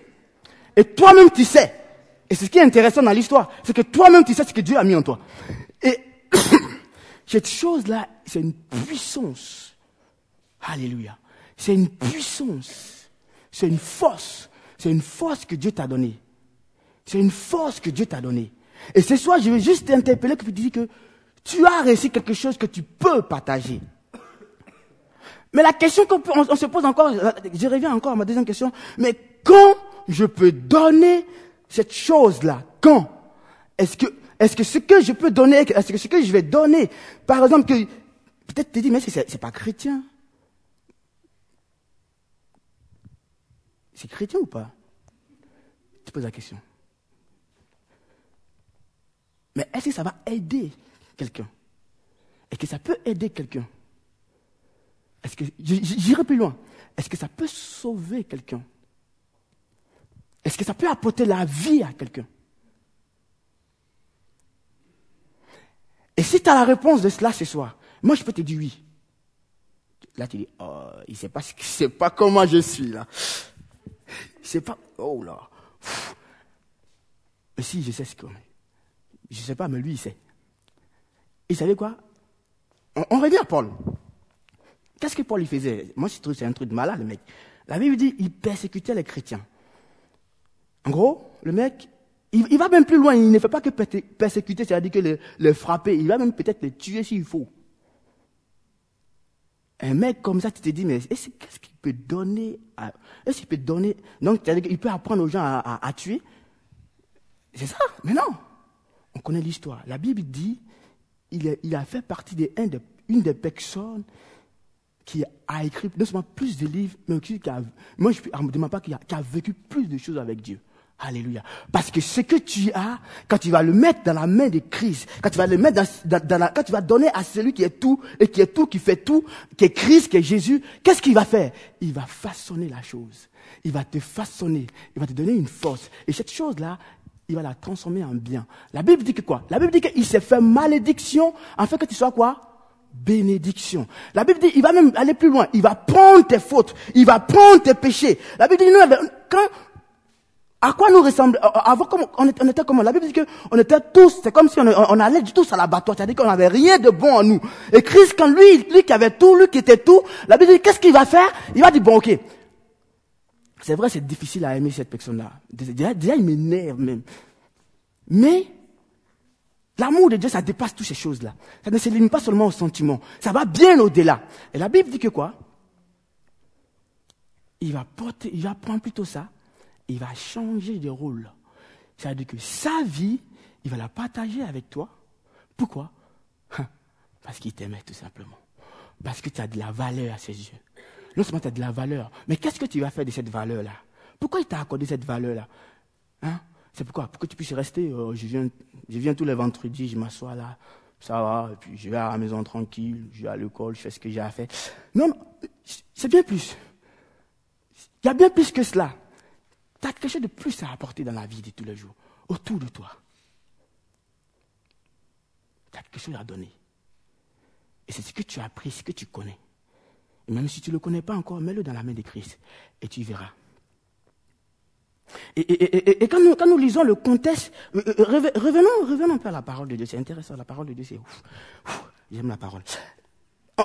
Et toi-même, tu sais. Et c'est ce qui est intéressant dans l'histoire, c'est que toi-même tu sais ce que Dieu a mis en toi. Et cette chose-là, c'est une puissance. Alléluia. C'est une puissance. C'est une force. C'est une force que Dieu t'a donnée. C'est une force que Dieu t'a donnée. Et ce soir, je vais juste t'interpeller que tu dis que tu as réussi quelque chose que tu peux partager. Mais la question qu'on on se pose encore, je reviens encore à ma deuxième question, mais quand je peux donner cette chose-là Quand Est-ce que, est-ce que ce que je peux donner, est-ce que ce que je vais donner, par exemple, que peut-être tu dis, mais c'est, c'est pas chrétien. C'est chrétien ou pas? Tu poses la question. Mais est-ce que ça va aider quelqu'un? Est-ce que ça peut aider quelqu'un? Est-ce que j'irai plus loin. Est-ce que ça peut sauver quelqu'un? Est-ce que ça peut apporter la vie à quelqu'un? Et si tu as la réponse de cela ce soir, moi je peux te dire oui. Là tu dis, oh, il ne sait pas, pas comment je suis là. Il sait pas, oh là. Mais si, je sais ce qu'on est? Je ne sais pas, mais lui il sait. Et vous savez quoi? On, revient à Paul. Qu'est-ce que Paul il faisait? Moi je trouve que c'est un truc de malade le mec. La Bible dit, il persécutait les chrétiens. En gros, le mec, il, va même plus loin. Il ne fait pas que persécuter, c'est-à-dire que le, frapper. Il va même peut-être le tuer s'il faut. Un mec comme ça, tu te dis, mais qu'est-ce qu'il peut donner Est-ce qu'il peut donner Donc, il peut apprendre aux gens à, tuer? C'est ça Mais non On connaît l'histoire. La Bible dit, il a, fait partie d'une des personnes qui a écrit non seulement plus de livres, mais qui a, moi je ne pas, qui a vécu plus de choses avec Dieu. Alléluia. Parce que ce que tu as, quand tu vas le mettre dans la main de Christ, quand tu vas le mettre dans, dans, la, quand tu vas donner à celui qui est tout et qui est tout, qui fait tout, qui est Christ, qui est Jésus, qu'est-ce qu'il va faire? Il va façonner la chose. Il va te façonner. Il va te donner une force. Et cette chose-là, il va la transformer en bien. La Bible dit que quoi? La Bible dit qu'il s'est fait malédiction afin que tu sois quoi? Bénédiction. La Bible dit, il va même aller plus loin. Il va prendre tes fautes. Il va prendre tes péchés. La Bible dit, nous, quand à quoi nous ressemblons Avant, on était comment La Bible dit qu'on était tous, c'est comme si on, on allait tous à l'abattoir, c'est-à-dire qu'on n'avait rien de bon en nous. Et Christ, quand lui, lui qui avait tout, lui qui était tout, la Bible dit, qu'est-ce qu'il va faire? Il va dire, bon, ok. C'est vrai, c'est difficile à aimer cette personne-là. Déjà, déjà, il m'énerve même. Mais, l'amour de Dieu, ça dépasse toutes ces choses-là. Ça ne se pas seulement aux sentiments. Ça va bien au-delà. Et la Bible dit que quoi? Il va porter, il va prendre plutôt ça il va changer de rôle. C'est-à-dire que sa vie, il va la partager avec toi. Pourquoi? Hein? Parce qu'il t'aimait tout simplement. Parce que tu as de la valeur à ses yeux. Non seulement tu as de la valeur, mais qu'est-ce que tu vas faire de cette valeur-là? Pourquoi il t'a accordé cette valeur-là? Hein? C'est pourquoi? Pour que tu puisses rester. Euh, je, viens, je viens tous les vendredis, je m'assois là, ça va, et puis je vais à la maison tranquille, je vais à l'école, je fais ce que j'ai à faire. Non, c'est bien plus. Il y a bien plus que cela. Quelque chose de plus à apporter dans la vie de tous les jours, autour de toi. Tu as quelque chose à donner. Et c'est ce que tu as appris, ce que tu connais. Et même si tu ne le connais pas encore, mets-le dans la main de Christ et tu verras. Et, quand, nous, lisons le contexte, euh, euh, revenons, revenons un peu à la parole de Dieu. C'est intéressant, la parole de Dieu, c'est ouf. J'aime la parole. Oh,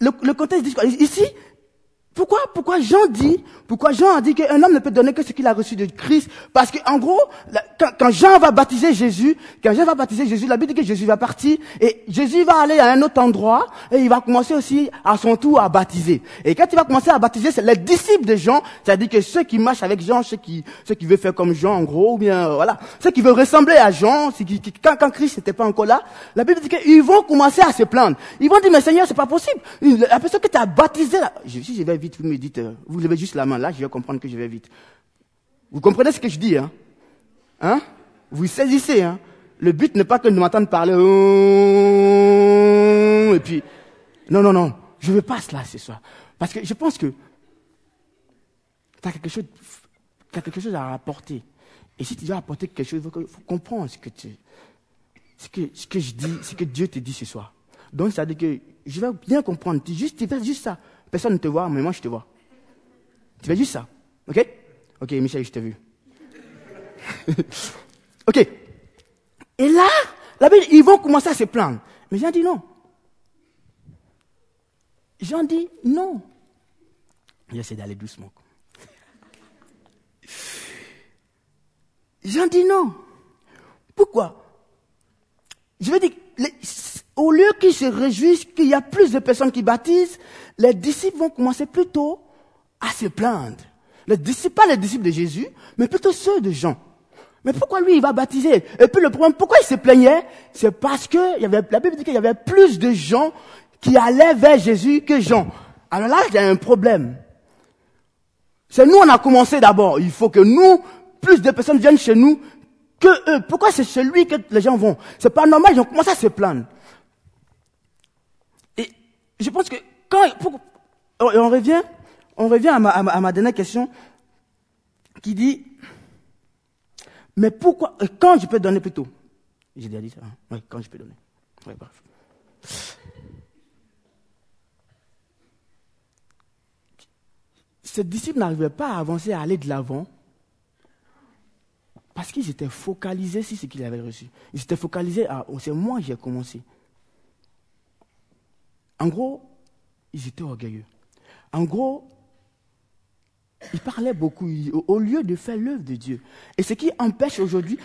le, le contexte Ici, pourquoi, pourquoi Jean dit, pourquoi Jean a dit qu'un homme ne peut donner que ce qu'il a reçu de Christ? Parce qu'en gros, quand, Jean va baptiser Jésus, quand Jean va baptiser Jésus, la Bible dit que Jésus va partir et Jésus va aller à un autre endroit et il va commencer aussi à son tour à baptiser. Et quand il va commencer à baptiser, c'est les disciples de Jean, c'est-à-dire que ceux qui marchent avec Jean, ceux qui, ceux qui veulent faire comme Jean en gros, ou bien euh, voilà, ceux qui veulent ressembler à Jean, qui, quand, quand Christ n'était pas encore là, la Bible dit qu'ils vont commencer à se plaindre. Ils vont dire mais Seigneur, c'est pas possible. La personne que tu as baptisée, si je vais vite, vous me dites, euh, vous levez juste la main là, je vais comprendre que je vais vite. Vous comprenez ce que je dis, hein? Hein? Vous saisissez, hein? Le but n'est pas que de m'entendre parler, et puis, non, non, non, je ne veux pas cela ce soir. Parce que je pense que tu as quelque chose, as quelque chose à apporter. Et si tu dois apporter quelque chose, il faut, comprendre ce que tu, ce que, ce que je dis, ce que Dieu te dit ce soir. Donc, ça veut dire que je vais bien comprendre. Tu juste, tu fais juste ça. Personne ne te voit, mais moi je te vois. Tu fais juste ça. OK? OK, Michel, je t'ai vu. OK. Et là, là ils vont commencer à se plaindre. Mais Jean dit non. Jean dit non. J'essaie d'aller doucement. Jean dit non. Pourquoi? Je veux dire, au lieu qu'ils se réjouissent qu'il y a plus de personnes qui baptisent, les disciples vont commencer plutôt à se plaindre. Les disciples, pas les disciples de Jésus, mais plutôt ceux de Jean. Mais pourquoi lui, il va baptiser? Et puis le problème, pourquoi il se plaignait? C'est parce que y avait, la Bible dit qu'il y avait plus de gens qui allaient vers Jésus que Jean. Alors là, il y a un problème. C'est nous, on a commencé d'abord. Il faut que nous, plus de personnes viennent chez nous que eux. Pourquoi c'est chez lui que les gens vont? C'est pas normal, ils ont commencé à se plaindre. Je pense que quand, on revient on revient à ma, dernière question qui dit, mais pourquoi, euh, quand je peux donner plutôt? J'ai déjà dit ça, hein? oui, quand je peux donner. Oui, bref. Ces disciples n'arrivaient pas à avancer, à aller de l'avant, parce qu'ils étaient focalisés sur ce qu'ils avaient reçu. Ils étaient focalisés à, oh, c'est moi j'ai commencé. En gros, ils étaient orgueilleux. En gros, il parlait beaucoup au lieu de faire l'œuvre de Dieu. Et ce qui empêche aujourd'hui,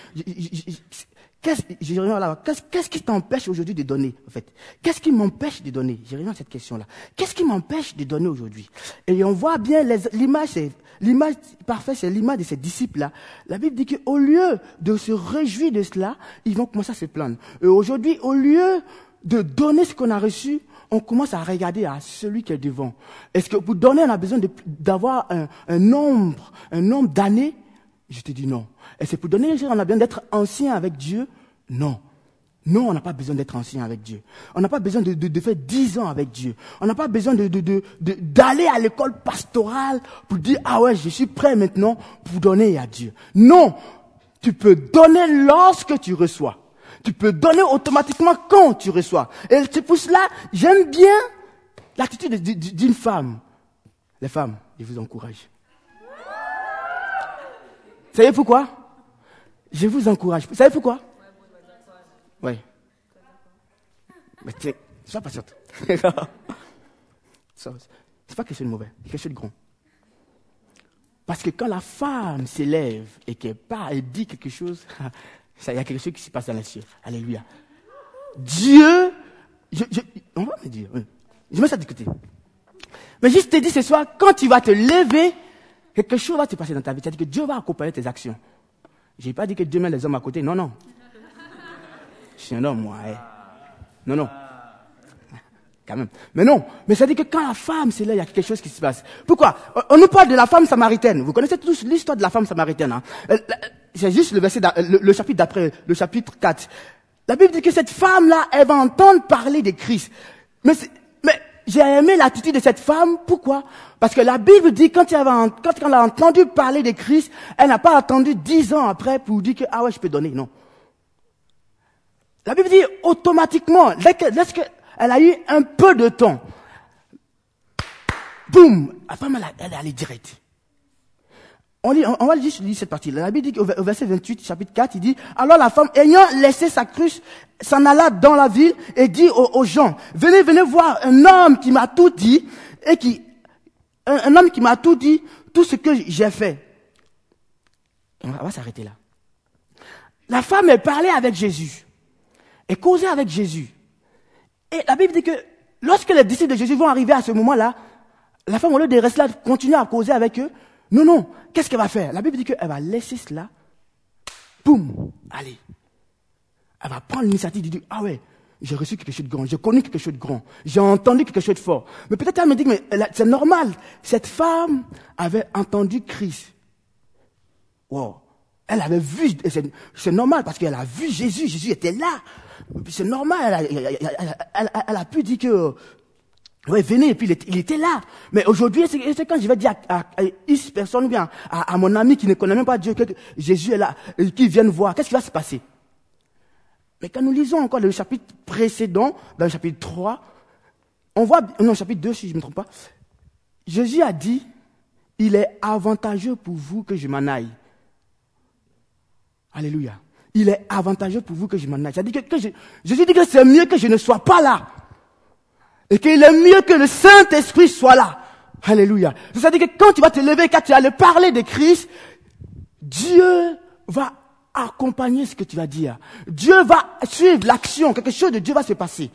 qu'est-ce qui t'empêche aujourd'hui de donner, en fait? Qu'est-ce qui m'empêche de donner? J'ai à cette question-là. Qu'est-ce qui m'empêche de donner aujourd'hui? Et on voit bien l'image, l'image parfaite, c'est l'image de ces disciples-là. La Bible dit qu'au lieu de se réjouir de cela, ils vont commencer à se plaindre. Et aujourd'hui, au lieu de donner ce qu'on a reçu, on commence à regarder à celui qui est devant. Est-ce que pour donner, on a besoin d'avoir un, nombre, un nombre d'années? Je te dis non. Et c'est pour donner, on a besoin d'être ancien avec Dieu? Non. Non, on n'a pas besoin d'être ancien avec Dieu. On n'a pas besoin de, de, faire dix ans avec Dieu. On n'a pas besoin de, d'aller à l'école pastorale pour dire, ah ouais, je suis prêt maintenant pour donner à Dieu. Non, tu peux donner lorsque tu reçois. Tu peux donner automatiquement quand tu reçois. Et c'est pour cela, j'aime bien l'attitude d'une femme. Les femmes, je vous encourage. Vous savez pourquoi? Je vous encourage. Vous savez pourquoi? Oui. Mais tu sois patiente. c'est pas quelque chose de mauvais, c'est quelque chose de grand. Parce que quand la femme s'élève et qu'elle parle et dit quelque chose, il y a quelque chose qui se passe dans les cieux. Alléluia. Dieu, je, on va me dire, je mets ça de côté. Mais juste te dis ce soir, quand tu vas te lever, quelque chose va se passer dans ta vie. C'est-à-dire que Dieu va accompagner tes actions. Je n'ai pas dit que Dieu met les hommes à côté. Non, non. Je suis un homme, moi. Hein. Non, non. Quand même. Mais non. Mais ça dit que quand la femme, c'est là, il y a quelque chose qui se passe. Pourquoi? On nous parle de la femme samaritaine. Vous connaissez tous l'histoire de la femme samaritaine. Hein c'est juste le verset, le, chapitre d'après, le chapitre 4. La Bible dit que cette femme-là, elle va entendre parler de Christ. Mais, mais j'ai aimé l'attitude de cette femme. Pourquoi? Parce que la Bible dit quand elle, a, quand elle a entendu parler de Christ, elle n'a pas attendu dix ans après pour dire que ah ouais je peux donner. Non. La Bible dit automatiquement, lorsqu'elle a eu un peu de temps, boum, la femme elle est allée direct. On, lit, on, va lire, cette partie. La Bible dit au verset 28, chapitre 4, il dit, alors la femme, ayant laissé sa cruche, s'en alla dans la ville et dit aux, gens, venez, venez voir un homme qui m'a tout dit, et qui, un, homme qui m'a tout dit, tout ce que j'ai fait. On va, s'arrêter là. La femme, elle parlait avec Jésus. Elle causait avec Jésus. Et la Bible dit que lorsque les disciples de Jésus vont arriver à ce moment-là, la femme, au lieu de rester là, continuer à causer avec eux, non, non. Qu'est-ce qu'elle va faire? La Bible dit qu'elle va laisser cela. Boum. Allez. Elle va prendre l'initiative de dire, ah ouais, j'ai reçu quelque chose de grand, j'ai connu quelque chose de grand, j'ai entendu quelque chose de fort. Mais peut-être elle me dit, mais c'est normal. Cette femme avait entendu Christ. Wow. Elle avait vu, c'est normal parce qu'elle a vu Jésus, Jésus était là. C'est normal, elle a, pu dire que oui, venez, et puis il était là. Mais aujourd'hui, c'est quand je vais dire à, à, X personnes ou bien à, mon ami qui ne connaît même pas Dieu que Jésus est là, et qui viennent voir, qu'est-ce qui va se passer? Mais quand nous lisons encore le chapitre précédent, dans le chapitre 3, on voit, non, chapitre 2 si je ne me trompe pas, Jésus a dit, il est avantageux pour vous que je m'en aille. Alléluia. Il est avantageux pour vous que je m'en aille. Que, que Jésus dit que c'est mieux que je ne sois pas là. Et qu'il est mieux que le Saint-Esprit soit là. Alléluia. C'est-à-dire que quand tu vas te lever, quand tu vas le parler de Christ, Dieu va accompagner ce que tu vas dire. Dieu va suivre l'action. Quelque chose de Dieu va se passer.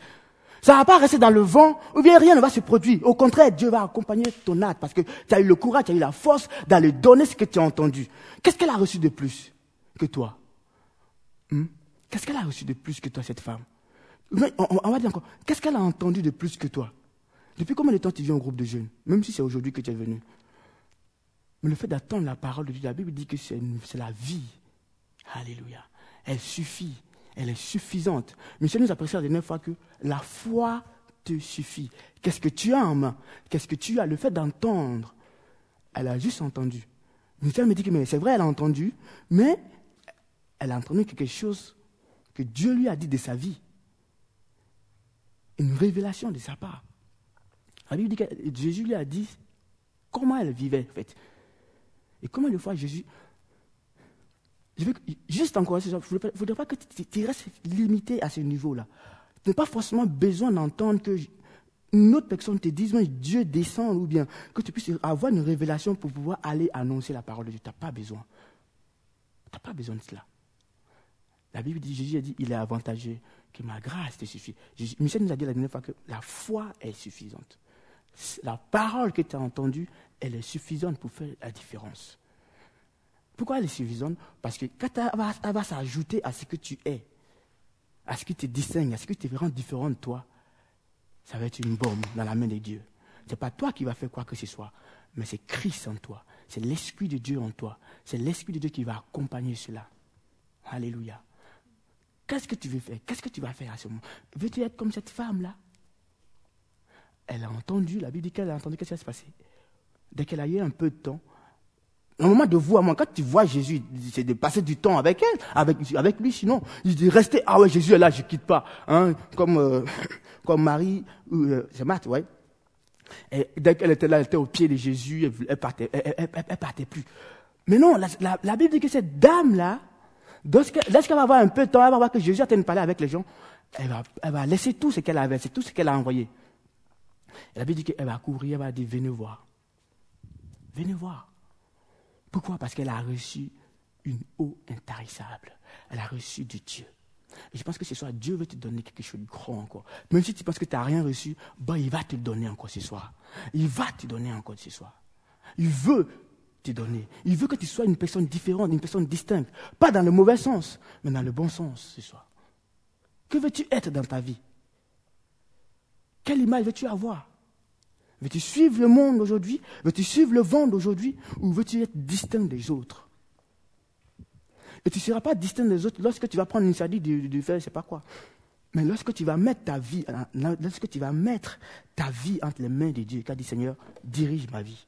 Ça va pas rester dans le vent, ou bien rien ne va se produire. Au contraire, Dieu va accompagner ton acte, parce que tu as eu le courage, tu as eu la force d'aller donner ce que tu as entendu. Qu'est-ce qu'elle a reçu de plus que toi? Hmm? Qu'est-ce qu'elle a reçu de plus que toi, cette femme? On, va dire encore, qu'est-ce qu'elle a entendu de plus que toi? Depuis combien de temps tu viens au groupe de jeunes? Même si c'est aujourd'hui que tu es venu. Mais le fait d'attendre la parole de Dieu, la Bible dit que c'est la vie. Alléluia. Elle suffit. Elle est suffisante. Michel nous a précisé la dernière fois que la foi te suffit. Qu'est-ce que tu as en main? Qu'est-ce que tu as? Le fait d'entendre. Elle a juste entendu. Michel me dit que c'est vrai, elle a entendu, mais elle a entendu quelque chose que Dieu lui a dit de sa vie une révélation de sa part. La Bible dit que Jésus lui a dit comment elle vivait, en fait. Et combien de fois Jésus? Je veux juste encourager ça. Il ne faudrait pas que tu restes limité à ce niveau-là. Tu n'as pas forcément besoin d'entendre que une autre personne te dise, Dieu descend, ou bien que tu puisses avoir une révélation pour pouvoir aller annoncer la parole de Dieu. Tu n'as pas besoin. Tu n'as pas besoin de cela. La Bible dit, Jésus a dit, il est avantageux que ma grâce te suffit. Michel nous a dit la dernière fois que la foi est suffisante. La parole que tu as entendue, elle est suffisante pour faire la différence. Pourquoi elle est suffisante? Parce que quand elle va, s'ajouter à ce que tu es, à ce qui te distingue, à ce qui te rend différent de toi, ça va être une bombe dans la main de Dieu. Ce n'est pas toi qui vas faire quoi que ce soit, mais c'est Christ en toi. C'est l'Esprit de Dieu en toi. C'est l'Esprit de Dieu qui va accompagner cela. Alléluia. Qu'est-ce que tu veux faire? Qu'est-ce que tu vas faire à ce moment? Veux-tu être comme cette femme-là? Elle a entendu, la Bible dit qu'elle a entendu qu'est-ce qui va se passer. Dès qu'elle a eu un peu de temps, au moment de moi, quand tu vois Jésus, c'est de passer du temps avec elle, avec, lui, sinon, il dit rester, ah ouais, Jésus est là, je ne quitte pas. Hein, comme, euh, comme Marie, euh, c'est Marthe, ouais. Et dès qu'elle était là, elle était au pied de Jésus, elle, elle partait, elle, partait plus. Mais non, la, Bible dit que cette dame-là, lorsqu'elle va avoir un peu de temps, elle va voir que Jésus a de parler avec les gens, elle va, elle laisser tout ce qu'elle avait, c'est tout ce qu'elle a envoyé. La Bible dit qu'elle va courir, elle va dire, venez voir. Venez voir. Pourquoi? Parce qu'elle a reçu une eau intarissable. Elle a reçu du Dieu. Et je pense que ce soir, Dieu veut te donner quelque chose de grand encore. Même si tu penses que tu n'as rien reçu, bah, il va te donner encore ce soir. Il va te donner encore ce soir. Il veut Il veut que tu sois une personne différente, une personne distincte. Pas dans le mauvais sens, mais dans le bon sens ce soir. Que veux-tu être dans ta vie? Quelle image veux-tu avoir? Veux-tu suivre le monde aujourd'hui? Veux-tu suivre le vent d'aujourd'hui? Ou veux-tu être distinct des autres? Et tu ne seras pas distinct des autres lorsque tu vas prendre une sardine de, faire, je ne sais pas quoi. Mais lorsque tu vas mettre ta vie, lorsque tu vas mettre ta vie entre les mains de Dieu, as dit Seigneur, dirige ma vie.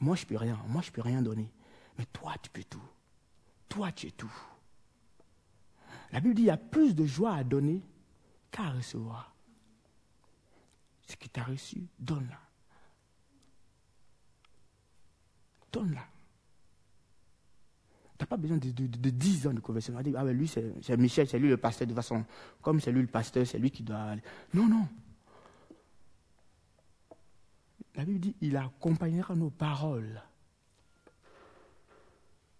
Moi, je peux rien. Moi, je peux rien donner. Mais toi, tu peux tout. Toi, tu es tout. La Bible dit il y a plus de joie à donner qu'à recevoir. Ce que tu as reçu, donne-la. Donne-la. Tu n'as pas besoin de, de, 10 ans de conversion. ah ben lui, c'est Michel, c'est lui le pasteur de façon. Comme c'est lui le pasteur, c'est lui qui doit aller. Non, non. La Bible dit il accompagnera nos paroles.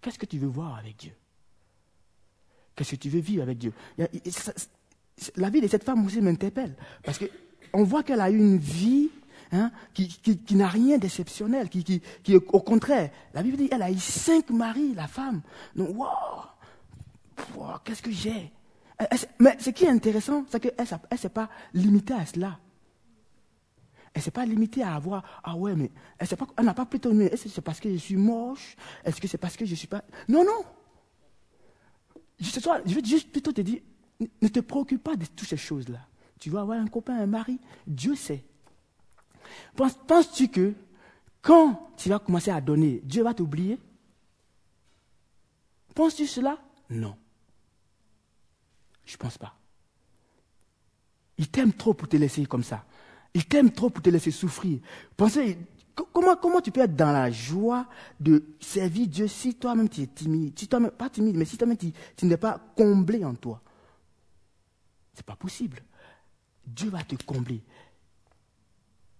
Qu'est-ce que tu veux voir avec Dieu? Qu'est-ce que tu veux vivre avec Dieu? La vie de cette femme aussi m'interpelle. Parce qu'on voit qu'elle a eu une vie Hein, qui, n'a rien d'exceptionnel, qui, au contraire, la Bible dit, elle a eu cinq maris, la femme. Donc, wow, qu'est-ce que j'ai? Mais ce qui est intéressant, c'est qu'elle ne s'est pas limitée à cela. Elle ne s'est pas limitée à avoir, ah ouais, mais elle n'a pas plutôt, est-ce que c'est parce que je suis moche? Est-ce que c'est parce que je suis pas... Non, non. Soir, je vais juste plutôt te dire, ne te préoccupe pas de toutes ces choses-là. Tu vas avoir un copain, un mari, Dieu sait. Penses-tu que quand tu vas commencer à donner, Dieu va t'oublier? Penses-tu cela? Non. Je ne pense pas. Il t'aime trop pour te laisser comme ça. Il t'aime trop pour te laisser souffrir. Pensez, comment, comment tu peux être dans la joie de servir Dieu si toi-même tu es timide, si toi-même, pas timide, mais si toi-même tu, tu n'es pas comblé en toi Ce n'est pas possible. Dieu va te combler.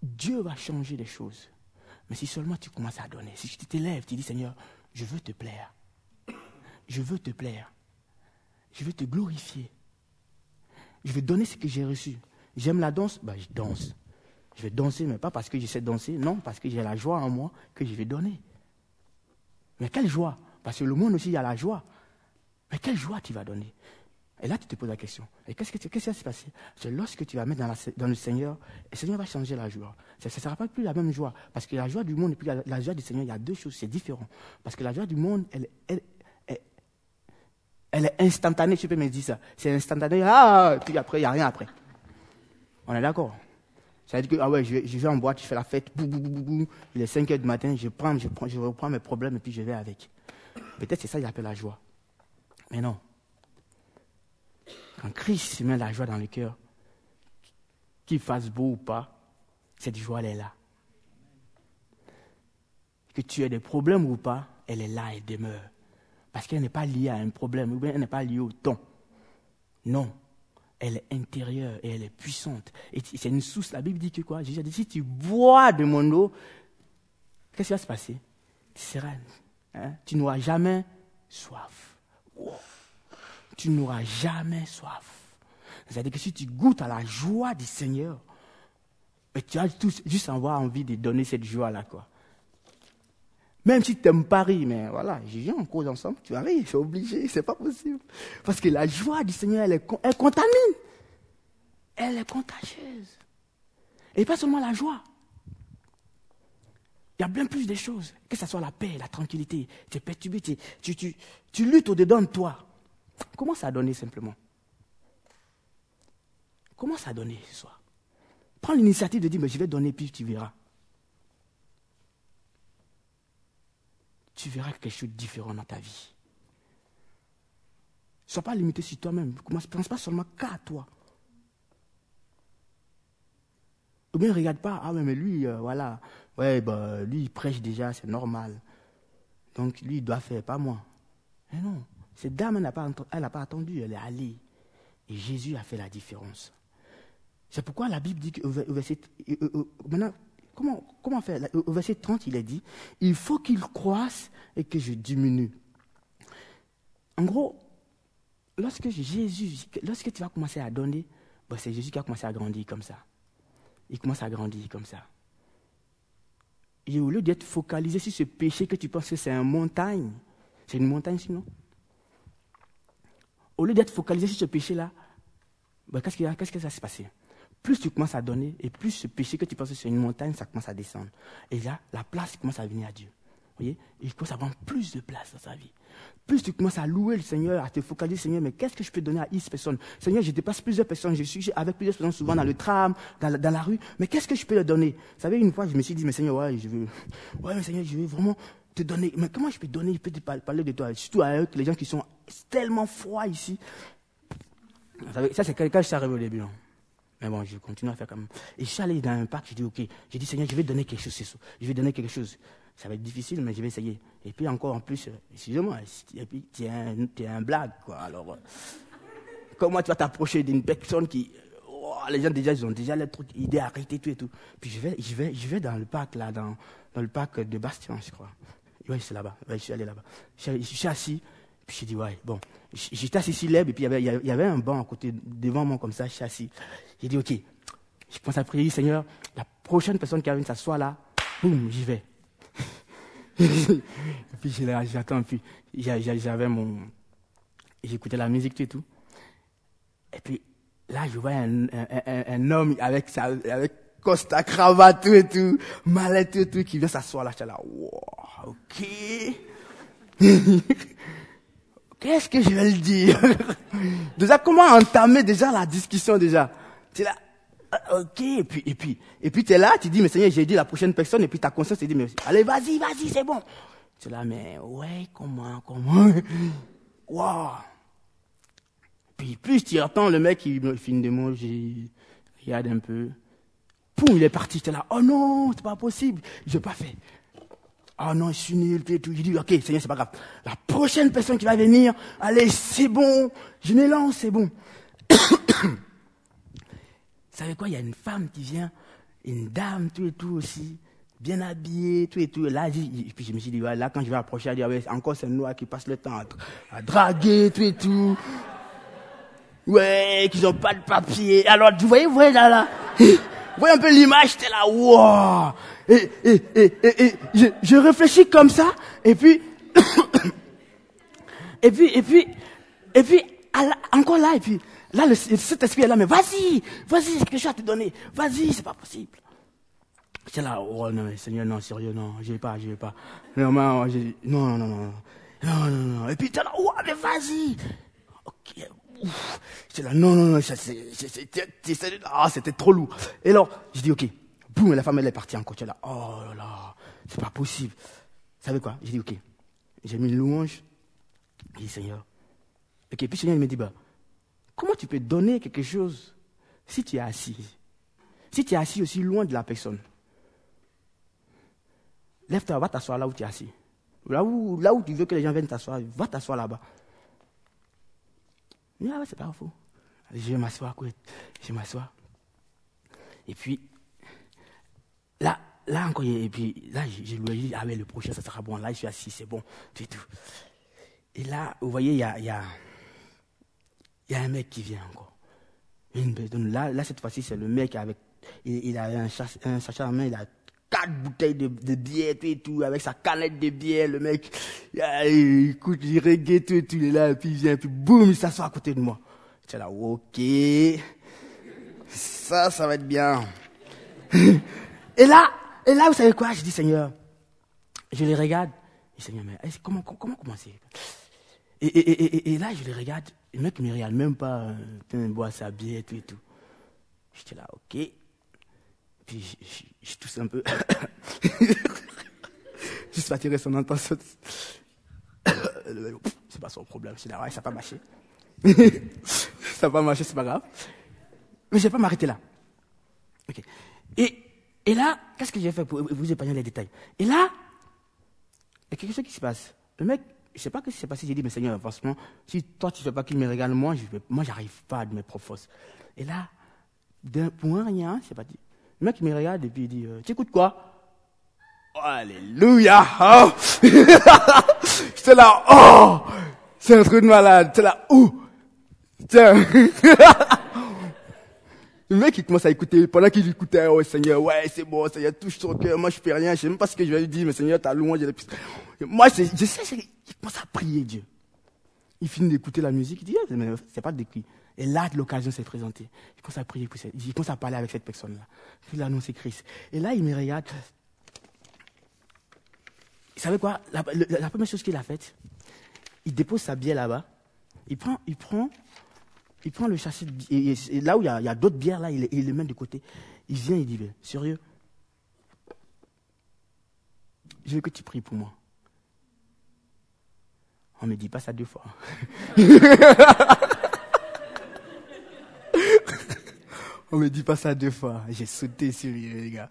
Dieu va changer les choses. Mais si seulement tu commences à donner, si tu t'élèves, tu dis Seigneur, je veux te plaire. Je veux te plaire. Je veux te glorifier. Je veux donner ce que j'ai reçu. J'aime la danse, ben, je danse. Je vais danser, mais pas parce que je sais danser, non, parce que j'ai la joie en moi que je vais donner. Mais quelle joie Parce que le monde aussi, il y a la joie. Mais quelle joie tu vas donner et là, tu te poses la question. Et qu'est-ce, qui va se passer? C'est lorsque tu vas mettre dans, le Seigneur, le Seigneur va changer la joie. Ça ne sera pas plus la même joie. Parce que la joie du monde et puis la, joie du Seigneur, il y a deux choses, c'est différent. Parce que la joie du monde, elle, elle, est instantanée, je peux me dire ça. C'est instantané, ah, puis après, il n'y a rien après. On est d'accord ça veut dire que, ah ouais, je vais, en boîte, je fais la fête, bou, bou, bou, bou, il est 5 heures du matin, je prends, je prends, je reprends mes problèmes et puis je vais avec. Peut-être c'est ça qu'il appelle la joie. Mais non. Quand Christ met la joie dans le cœur, qu'il fasse beau ou pas, cette joie, elle est là. Que tu aies des problèmes ou pas, elle est là, elle demeure. Parce qu'elle n'est pas liée à un problème, ou bien elle n'est pas liée au temps. Non. Elle est intérieure et elle est puissante. Et c'est une source. La Bible dit que quoi? Jésus dit si tu bois de mon eau, qu'est-ce qui va se passer? Tu seras. Hein? Tu n'auras jamais soif tu n'auras jamais soif. C'est-à-dire que si tu goûtes à la joie du Seigneur, tu as juste avoir envie de donner cette joie-là, quoi. Même si tu n'aimes pas rire, mais voilà, viens en cause ensemble, tu rire, c'est obligé, c'est pas possible. Parce que la joie du Seigneur, elle, elle contamine. Elle est contagieuse. Et pas seulement la joie. Il y a bien plus de choses. Que ce soit la paix, la tranquillité. Tu es perturbé, tu, tu, tu, tu luttes au-dedans de toi. Comment ça a donné simplement? Comment ça a donné ce soir? Prends l'initiative de dire, mais je vais donner, puis tu verras. Tu verras quelque chose de différent dans ta vie. Ne sois pas limité sur toi-même. Ne pense pas seulement qu'à toi. Ou bien ne regarde pas, ah mais lui, euh, voilà, ouais, bah, lui il prêche déjà, c'est normal. Donc lui il doit faire, pas moi. Mais non, cette dame, elle n'a pas, pas attendu, elle est allée. Et Jésus a fait la différence. C'est pourquoi la Bible dit au verset, maintenant, comment, faire? Au verset 30, il est dit, il faut qu'il croisse et que je diminue. En gros, lorsque Jésus, lorsque tu vas commencer à donner, c'est Jésus qui a commencé à grandir comme ça il commence à grandir comme ça. Et au lieu d'être focalisé sur ce péché que tu penses que c'est une montagne, c'est une montagne sinon. Au lieu d'être focalisé sur ce péché-là, ben, qu'est-ce, qu'est-ce que ça s'est passé Plus tu commences à donner, et plus ce péché que tu penses c'est une montagne, ça commence à descendre. Et là, la place commence à venir à Dieu. Vous voyez Il commence à prendre plus de place dans sa vie plus tu commences à louer le Seigneur, à te focaliser, Seigneur, mais qu'est-ce que je peux donner à X personnes? Seigneur, je dépasse plusieurs personnes, je suis avec plusieurs personnes souvent dans le tram, dans la, rue, mais qu'est-ce que je peux leur donner? Vous savez, une fois, je me suis dit, mais Seigneur, ouais, je veux, ouais, mais Seigneur, je veux vraiment te donner, mais comment je peux donner, je peux te parler de toi, surtout à eux, les gens qui sont tellement froids ici. Vous savez, ça, c'est quelqu'un qui s'est révélé bien. Mais bon, je continue à faire comme. Et je suis allé dans un parc, j'ai dit, ok, j'ai dit, Seigneur, je vais donner quelque chose, je vais donner quelque chose. Ça va être difficile, mais je vais essayer. Et puis encore en plus, euh, excusez-moi, et puis tu es un, blague, quoi. Alors, euh, comment tu vas t'approcher d'une personne qui. Oh, les gens déjà, ils ont déjà le truc, idée arrêter tout et tout. Puis je vais, je vais, je vais dans le parc, là, dans, dans le parc de Bastien, je crois. Oui, c'est là-bas. je suis allé là-bas. Je, suis assis, j'ai dit, ouais, bon. J'étais assis sur l'herbe, et puis il y, avait, un banc à côté, devant moi, comme ça, je suis assis. J'ai dit, ok. Je pense à prier, Seigneur, la prochaine personne qui va venir s'asseoir là, boum, j'y vais et puis j'attends, puis j'avais mon. J'écoutais la musique tout et tout. Et puis là, je vois un, un, un, homme avec sa avec costa, cravate, tout et tout, mallette, et tout, qui vient s'asseoir là. Je là, wow, ok. Qu'est-ce que je vais le dire? Déjà, comment entamer déjà la discussion déjà? C'est là, ah, ok, et puis, et puis, et puis tu es là, tu dis, mais Seigneur, j'ai dit la prochaine personne, et puis ta conscience te dit, mais allez, vas-y, vas-y, c'est bon. Tu es là, mais ouais, comment, comment, waouh. Puis plus tu entends le mec qui finit de manger, regarde un peu, poum, il est parti, tu là, oh non, c'est pas possible, je n'ai pas fait. Oh non, je suis nul, et tout. Je dis, ok, Seigneur, c'est pas grave. La prochaine personne qui va venir, allez, c'est bon, je m'élance, c'est bon. savez quoi, il y a une femme qui vient, une dame, tout et tout aussi, bien habillée, tout et tout. là, et puis je me suis dit, là, quand je vais approcher, elle dit, encore c'est noir qui passe le temps à, draguer, tout et tout. Ouais, qu'ils n'ont pas de papier. Alors, vous voyez, vous voyez là, là. Voyez un peu l'image, j'étais là, wow. Et, et, et, et, je, je réfléchis comme ça, et puis, et puis, et puis, et puis, encore là, et puis, Là, le, cet esprit est là, mais vas-y, vas-y, c'est quelque chose à te donner. Vas-y, c'est pas possible. C'est là, oh non, Seigneur, non, sérieux, non, je vais pas, je vais pas. Non, non, non, non, non, non, non, non. Et puis, es là, oh, mais vas-y. Ok, ouf. J'étais là, non, non, non, c'était ah, trop lourd. Et alors, je dis, ok, boum, la femme, elle est partie encore. Tu là, oh là là, c'est pas possible. Vous savez quoi? J'ai dit, ok, j'ai mis une louange. J'ai dit, Seigneur. Ok, puis Seigneur, il me dit, bah, Comment tu peux donner quelque chose si tu es assis? Si tu es assis aussi loin de la personne. Lève-toi, va t'asseoir là où tu es assis. Là où, là où tu veux que les gens viennent t'asseoir, va t'asseoir là-bas. Ah ouais, c'est pas faux. Je vais m'asseoir, je vais m'asseoir. Et puis, là, là encore, et puis là, je, lui ai dit, ah ouais, le prochain, ça sera bon. Là, je suis assis, c'est bon, et tout. Et là, vous voyez, il y a, y y a un mec qui vient encore. là, là, cette fois-ci, c'est le mec avec. Il, a un, un, sachet main, il a quatre bouteilles de, de bière, et tout, avec sa canette de bière, le mec, il écoute, il reggae, tout et tout, il est là, et puis il vient, puis boum, il s'assoit à côté de moi. es là, ok, ça, ça va être bien. et là, et là, vous savez quoi? Je dis, Seigneur, je les regarde. Et Seigneur, mais comment, comment commencer? Et, et, et, et, là, je les regarde. Le mec me regarde même pas. Euh, boit sa bière tout et tout. J'étais là, ok. Puis je, tousse un peu. Juste pour attirer son attention. c'est pas son problème. C'est ouais, ça n'a pas marché. ça n'a pas marché, c'est pas grave. Mais je vais pas m'arrêter là. Ok. Et, et là, qu'est-ce que j'ai fait pour vous épargner les détails? Et là, il y a quelque chose qui se passe. Le mec, je sais pas ce qui s'est passé. J'ai dit, mais Seigneur, franchement, si toi tu ne fais pas qu'il me regarde, moi, je moi, j'arrive pas à mes propres Et là, pour un rien, c'est pas. Le mec, me regarde et puis il dit, euh, tu écoutes quoi? Alléluia oh J'étais là, oh C'est un truc de malade. J'étais là, ouh Tiens Le mec, il commence à écouter. Pendant qu'il écoutait, oh Seigneur, ouais, c'est bon, Seigneur, touche son cœur. Moi, je fais rien. Je sais même pas ce que je vais lui dire, mais Seigneur, t'as loin. Moi, je sais, il commence à prier Dieu. Il finit d'écouter la musique. Il dit, ah, c'est pas de cris. Et là, l'occasion s'est présentée. Il commence à pour parler avec cette personne-là. Il annonce Christ. Et là, il me regarde. Vous savez quoi? La, première chose qu'il a faite, il dépose sa bière là-bas. Il prend, il prend il prend le châssis, et, là où il y a, d'autres bières, là, il, les met de côté. Il vient, il dit, sérieux, je veux que tu pries pour moi. On me dit pas ça deux fois. On me dit pas ça deux fois. J'ai sauté sur lui, les gars.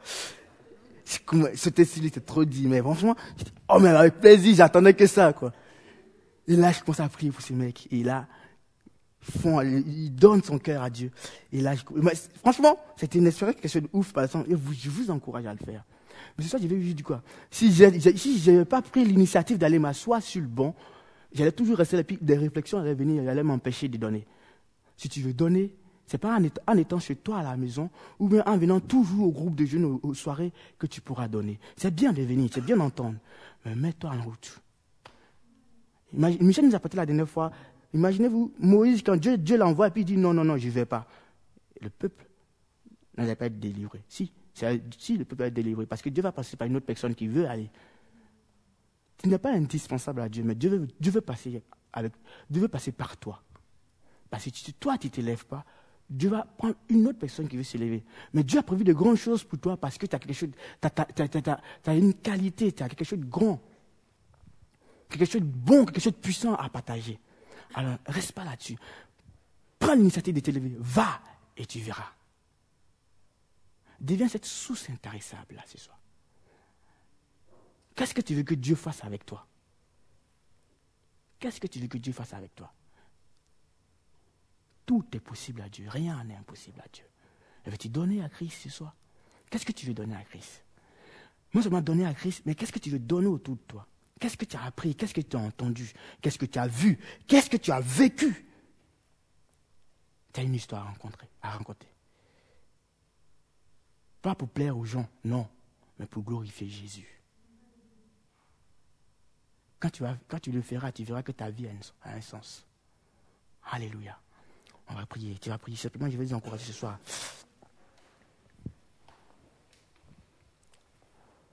Sauter sur lui, c'est trop dit. Mais franchement, oh, mais avec plaisir, j'attendais que ça, quoi. Et là, je commence à prier pour ce mec. Et là, il donne son cœur à Dieu. Et là, franchement, c'était une expérience quelque chose de ouf, par exemple. Je vous encourage à le faire. Mais c'est ça, je vais dire quoi? Si je n'avais pas pris l'initiative d'aller m'asseoir sur le banc, j'allais toujours rester là, puis des réflexions allaient venir, allaient m'empêcher de donner. Si tu veux donner, c'est pas en étant, chez toi à la maison, ou bien en venant toujours au groupe de jeunes aux, soirées que tu pourras donner. C'est bien de venir, c'est bien d'entendre. Mais mets-toi en route. Michel nous a parlé la dernière fois Imaginez-vous, Moïse, quand Dieu, Dieu l'envoie, et puis il dit non, non, non, je ne vais pas. Le peuple n'allait pas être délivré. Si, si, le peuple va être délivré, parce que Dieu va passer par une autre personne qui veut aller. Tu n'es pas indispensable à Dieu, mais Dieu veut, Dieu veut, passer, avec, Dieu veut passer par toi. Parce que toi, tu ne t'élèves pas, Dieu va prendre une autre personne qui veut s'élever. Mais Dieu a prévu de grandes choses pour toi parce que tu as quelque chose, une qualité, tu as quelque chose de grand, quelque chose de bon, quelque chose de puissant à partager. Alors, reste pas là-dessus. Prends l'initiative de t'élever. Va et tu verras. Deviens cette source intarissable là ce soir. Qu'est-ce que tu veux que Dieu fasse avec toi? Qu'est-ce que tu veux que Dieu fasse avec toi? Tout est possible à Dieu. Rien n'est impossible à Dieu. Veux-tu donner à Christ ce soir? Qu'est-ce que tu veux donner à Christ? Moi, je donner à Christ, mais qu'est-ce que tu veux donner autour de toi? Qu'est-ce que tu as appris? Qu'est-ce que tu as entendu? Qu'est-ce que tu as vu? Qu'est-ce que tu as vécu? Tu as une histoire à rencontrer, à raconter. Pas pour plaire aux gens, non, mais pour glorifier Jésus. Quand tu, quand tu le feras, tu verras que ta vie a un, sens. Alléluia. On va prier. Tu vas prier. Simplement, je vais vous encourager ce soir.